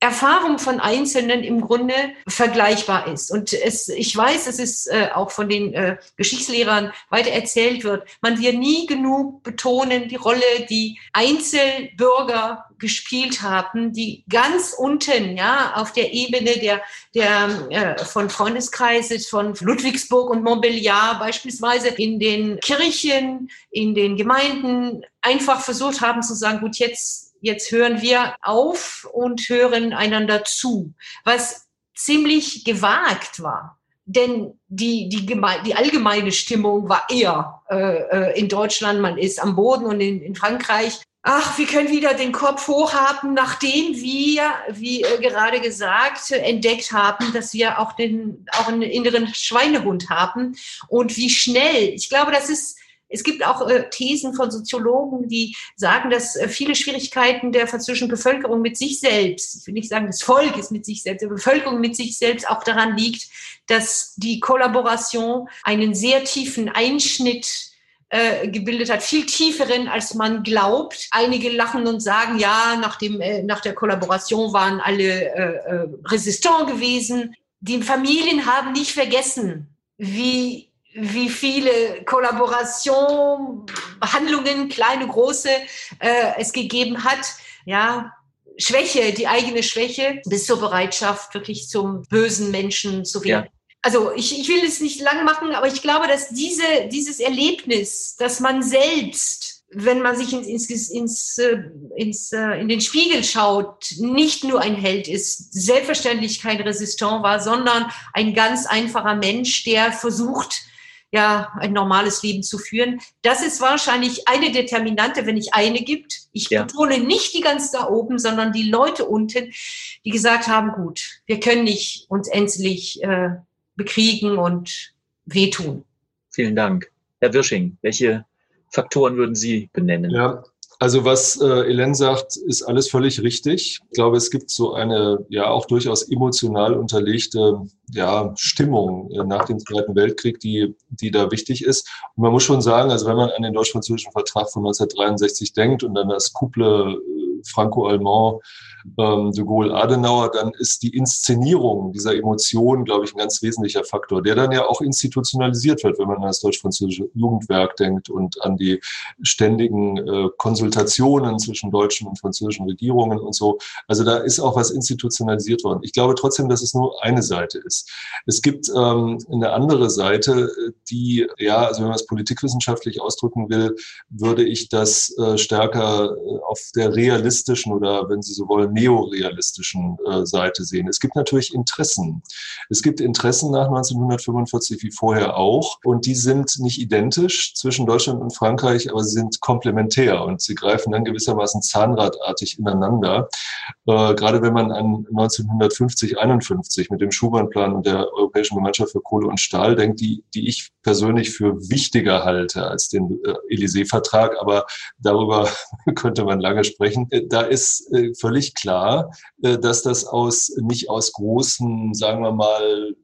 Erfahrung von Einzelnen im Grunde vergleichbar ist. Und es, ich weiß, es ist äh, auch von den äh, Geschichtslehrern weiter erzählt wird. Man wird nie genug betonen die Rolle, die Einzelbürger gespielt haben, die ganz unten, ja, auf der Ebene der, der äh, von Freundeskreise, von Ludwigsburg und Montbéliard beispielsweise in den Kirchen, in den Gemeinden einfach versucht haben zu sagen, gut, jetzt jetzt hören wir auf und hören einander zu, was ziemlich gewagt war. Denn die, die, die allgemeine Stimmung war eher äh, äh, in Deutschland, man ist am Boden und in, in Frankreich ach, wir können wieder den Kopf hochhaben, nachdem wir, wie äh, gerade gesagt, entdeckt haben, dass wir auch den, auch einen inneren Schweinehund haben und wie schnell. Ich glaube, das ist es gibt auch äh, Thesen von Soziologen, die sagen, dass äh, viele Schwierigkeiten der französischen Bevölkerung mit sich selbst, ich will nicht sagen des Volkes mit sich selbst, der Bevölkerung mit sich selbst auch daran liegt, dass die Kollaboration einen sehr tiefen Einschnitt äh, gebildet hat, viel tieferen, als man glaubt. Einige lachen und sagen, ja, nach, dem, äh, nach der Kollaboration waren alle äh, äh, resistant gewesen. Die Familien haben nicht vergessen, wie wie viele Kollaborationen, Handlungen, kleine, große, äh, es gegeben hat. Ja, Schwäche, die eigene Schwäche, bis zur Bereitschaft, wirklich zum bösen Menschen zu werden. Ja. Also ich, ich will es nicht lang machen, aber ich glaube, dass diese, dieses Erlebnis, dass man selbst, wenn man sich ins, ins, ins, äh, ins, äh, in den Spiegel schaut, nicht nur ein Held ist, selbstverständlich kein Resistant war, sondern ein ganz einfacher Mensch, der versucht, ja, ein normales Leben zu führen. Das ist wahrscheinlich eine Determinante, wenn ich eine gibt. Ich ja. betone nicht die ganz da oben, sondern die Leute unten, die gesagt haben, gut, wir können nicht uns endlich äh, bekriegen und wehtun. Vielen Dank. Herr Wirsching, welche Faktoren würden Sie benennen? Ja, also was äh, Elen sagt, ist alles völlig richtig. Ich glaube, es gibt so eine ja auch durchaus emotional unterlegte ja, Stimmung äh, nach dem Zweiten Weltkrieg, die, die da wichtig ist. Und man muss schon sagen, also wenn man an den deutsch-französischen Vertrag von 1963 denkt und dann das Couple äh, Franco-Allemand ähm, de Gaulle Adenauer, dann ist die Inszenierung dieser Emotionen, glaube ich, ein ganz wesentlicher Faktor, der dann ja auch institutionalisiert wird, wenn man an das deutsch-französische Jugendwerk denkt und an die ständigen äh, Konsultationen zwischen deutschen und französischen Regierungen und so. Also da ist auch was institutionalisiert worden. Ich glaube trotzdem, dass es nur eine Seite ist. Es gibt ähm, eine andere Seite, die, ja, also wenn man es politikwissenschaftlich ausdrücken will, würde ich das äh, stärker äh, auf der realistischen oder, wenn Sie so wollen, neorealistischen äh, Seite sehen. Es gibt natürlich Interessen. Es gibt Interessen nach 1945 wie vorher auch und die sind nicht identisch zwischen Deutschland und Frankreich, aber sie sind komplementär und sie greifen dann gewissermaßen zahnradartig ineinander. Äh, gerade wenn man an 1950, 51 mit dem Schumann-Plan und der Europäischen Gemeinschaft für Kohle und Stahl denkt, die, die ich persönlich für wichtiger halte als den äh, Élysée-Vertrag, aber darüber (laughs) könnte man lange sprechen. Äh, da ist äh, völlig klar, dass das aus nicht aus großen, sagen wir mal,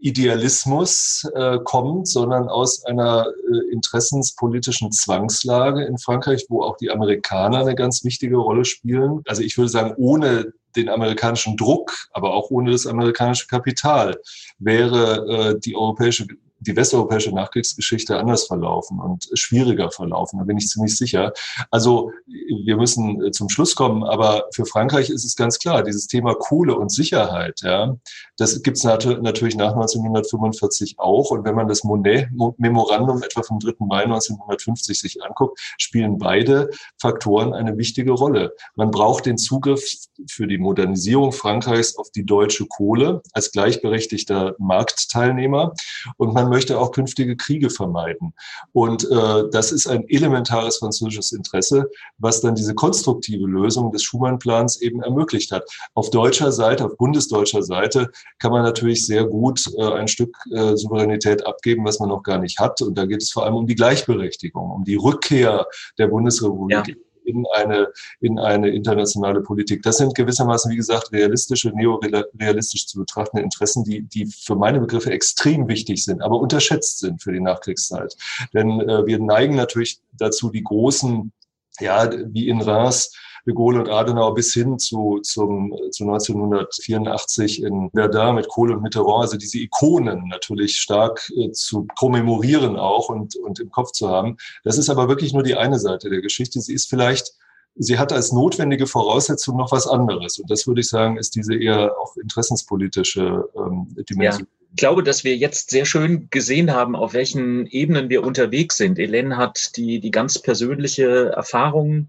Idealismus äh, kommt, sondern aus einer äh, interessenspolitischen Zwangslage in Frankreich, wo auch die Amerikaner eine ganz wichtige Rolle spielen. Also ich würde sagen, ohne den amerikanischen Druck, aber auch ohne das amerikanische Kapital wäre äh, die europäische die westeuropäische Nachkriegsgeschichte anders verlaufen und schwieriger verlaufen. Da bin ich ziemlich sicher. Also wir müssen äh, zum Schluss kommen, aber für Frankreich ist es ganz klar, dieses Thema Kohle und Sicherheit, ja, das gibt es natürlich nach 1945 auch. Und wenn man das Monet-Memorandum etwa vom 3. Mai 1950 sich anguckt, spielen beide Faktoren eine wichtige Rolle. Man braucht den Zugriff für die Modernisierung Frankreichs auf die deutsche Kohle als gleichberechtigter Marktteilnehmer und man man möchte auch künftige Kriege vermeiden. Und äh, das ist ein elementares französisches Interesse, was dann diese konstruktive Lösung des Schumann-Plans eben ermöglicht hat. Auf deutscher Seite, auf bundesdeutscher Seite kann man natürlich sehr gut äh, ein Stück äh, Souveränität abgeben, was man noch gar nicht hat. Und da geht es vor allem um die Gleichberechtigung, um die Rückkehr der Bundesrepublik. Ja in eine, in eine internationale Politik. Das sind gewissermaßen, wie gesagt, realistische, neorealistisch zu betrachtende Interessen, die, die für meine Begriffe extrem wichtig sind, aber unterschätzt sind für die Nachkriegszeit. Denn äh, wir neigen natürlich dazu, die großen, ja, wie in Reims, de Gaulle und Adenauer bis hin zu, zum, zu 1984 in Verdun mit Kohl und Mitterrand, also diese Ikonen natürlich stark äh, zu kommemorieren auch und, und im Kopf zu haben. Das ist aber wirklich nur die eine Seite der Geschichte. Sie ist vielleicht sie hat als notwendige Voraussetzung noch was anderes. Und das würde ich sagen, ist diese eher auch interessenspolitische ähm, Dimension. Ja. Ich glaube, dass wir jetzt sehr schön gesehen haben, auf welchen Ebenen wir unterwegs sind. Elen hat die, die ganz persönliche Erfahrung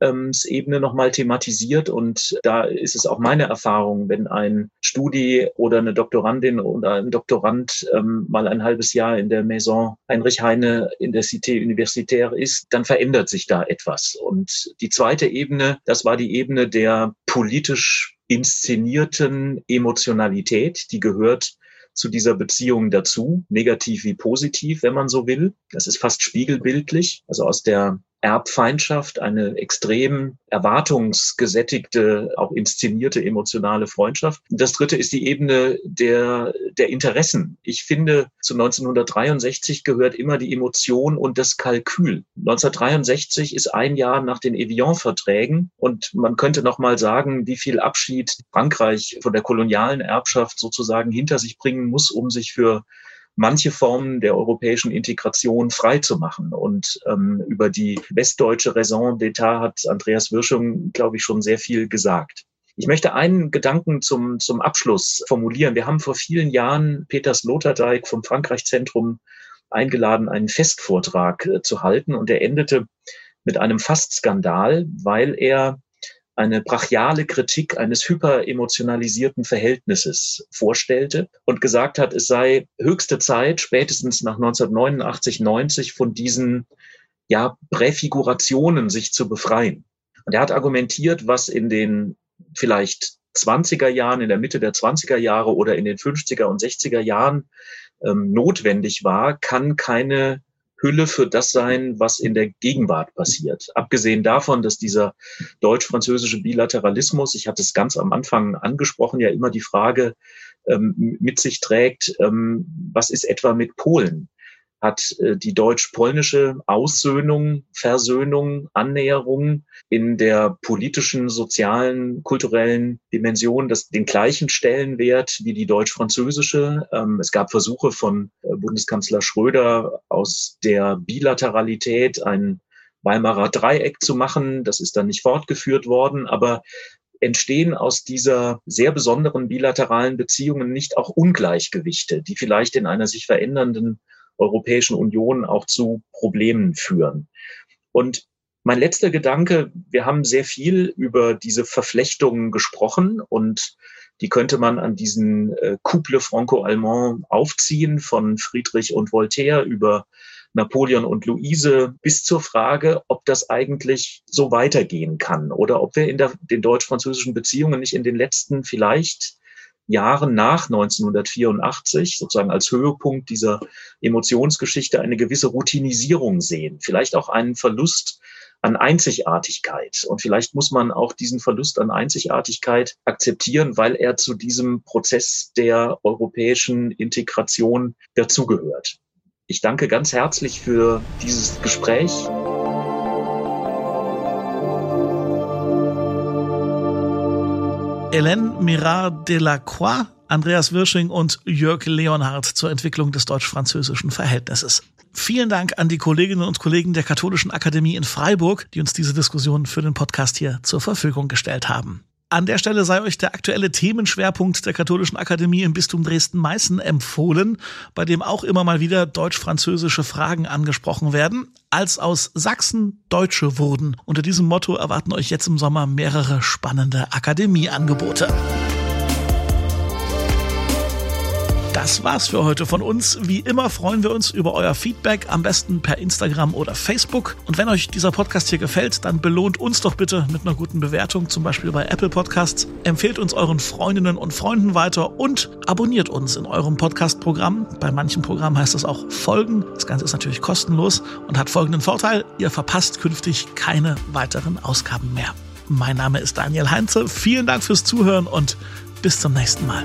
Ebene nochmal thematisiert. Und da ist es auch meine Erfahrung, wenn ein Studi oder eine Doktorandin oder ein Doktorand ähm, mal ein halbes Jahr in der Maison Heinrich Heine in der Cité Universitaire ist, dann verändert sich da etwas. Und die zweite Ebene, das war die Ebene der politisch inszenierten Emotionalität, die gehört zu dieser Beziehung dazu, negativ wie positiv, wenn man so will. Das ist fast spiegelbildlich. Also aus der Erbfeindschaft, eine extrem erwartungsgesättigte, auch inszenierte emotionale Freundschaft. Das dritte ist die Ebene der, der Interessen. Ich finde, zu 1963 gehört immer die Emotion und das Kalkül. 1963 ist ein Jahr nach den Evian-Verträgen und man könnte noch mal sagen, wie viel Abschied Frankreich von der kolonialen Erbschaft sozusagen hinter sich bringen muss, um sich für manche Formen der europäischen Integration frei zu machen. Und ähm, über die westdeutsche Raison d'Etat hat Andreas Wirschung, glaube ich, schon sehr viel gesagt. Ich möchte einen Gedanken zum, zum Abschluss formulieren. Wir haben vor vielen Jahren Peters Sloterdijk vom Frankreich-Zentrum eingeladen, einen Festvortrag äh, zu halten. Und er endete mit einem Fastskandal, weil er eine brachiale Kritik eines hyperemotionalisierten Verhältnisses vorstellte und gesagt hat, es sei höchste Zeit, spätestens nach 1989, 90 von diesen ja, Präfigurationen sich zu befreien. Und er hat argumentiert, was in den vielleicht 20er Jahren, in der Mitte der 20er Jahre oder in den 50er und 60er Jahren ähm, notwendig war, kann keine Hülle für das sein, was in der Gegenwart passiert. Abgesehen davon, dass dieser deutsch-französische Bilateralismus, ich hatte es ganz am Anfang angesprochen, ja immer die Frage ähm, mit sich trägt, ähm, was ist etwa mit Polen? Hat äh, die deutsch-polnische Aussöhnung, Versöhnung, Annäherung in der politischen, sozialen, kulturellen Dimension das, den gleichen Stellenwert wie die deutsch-französische. Ähm, es gab Versuche von äh, Bundeskanzler Schröder aus der Bilateralität ein Weimarer Dreieck zu machen. Das ist dann nicht fortgeführt worden, aber entstehen aus dieser sehr besonderen bilateralen Beziehungen nicht auch Ungleichgewichte, die vielleicht in einer sich verändernden Europäischen Union auch zu Problemen führen. Und mein letzter Gedanke, wir haben sehr viel über diese Verflechtungen gesprochen und die könnte man an diesen äh, Couple franco-allemand aufziehen von Friedrich und Voltaire über Napoleon und Luise bis zur Frage, ob das eigentlich so weitergehen kann oder ob wir in der, den deutsch-französischen Beziehungen nicht in den letzten vielleicht Jahren nach 1984 sozusagen als Höhepunkt dieser Emotionsgeschichte eine gewisse Routinisierung sehen, vielleicht auch einen Verlust an Einzigartigkeit. Und vielleicht muss man auch diesen Verlust an Einzigartigkeit akzeptieren, weil er zu diesem Prozess der europäischen Integration dazugehört. Ich danke ganz herzlich für dieses Gespräch. Hélène Mirard Delacroix, Andreas Wirsching und Jörg Leonhardt zur Entwicklung des deutsch-französischen Verhältnisses. Vielen Dank an die Kolleginnen und Kollegen der Katholischen Akademie in Freiburg, die uns diese Diskussion für den Podcast hier zur Verfügung gestellt haben. An der Stelle sei euch der aktuelle Themenschwerpunkt der Katholischen Akademie im Bistum Dresden-Meißen empfohlen, bei dem auch immer mal wieder deutsch-französische Fragen angesprochen werden. Als aus Sachsen Deutsche wurden. Unter diesem Motto erwarten euch jetzt im Sommer mehrere spannende Akademieangebote. Das war's für heute von uns. Wie immer freuen wir uns über euer Feedback, am besten per Instagram oder Facebook. Und wenn euch dieser Podcast hier gefällt, dann belohnt uns doch bitte mit einer guten Bewertung, zum Beispiel bei Apple Podcasts. Empfehlt uns euren Freundinnen und Freunden weiter und abonniert uns in eurem Podcast-Programm. Bei manchen Programmen heißt das auch Folgen. Das Ganze ist natürlich kostenlos und hat folgenden Vorteil. Ihr verpasst künftig keine weiteren Ausgaben mehr. Mein Name ist Daniel Heinze. Vielen Dank fürs Zuhören und bis zum nächsten Mal.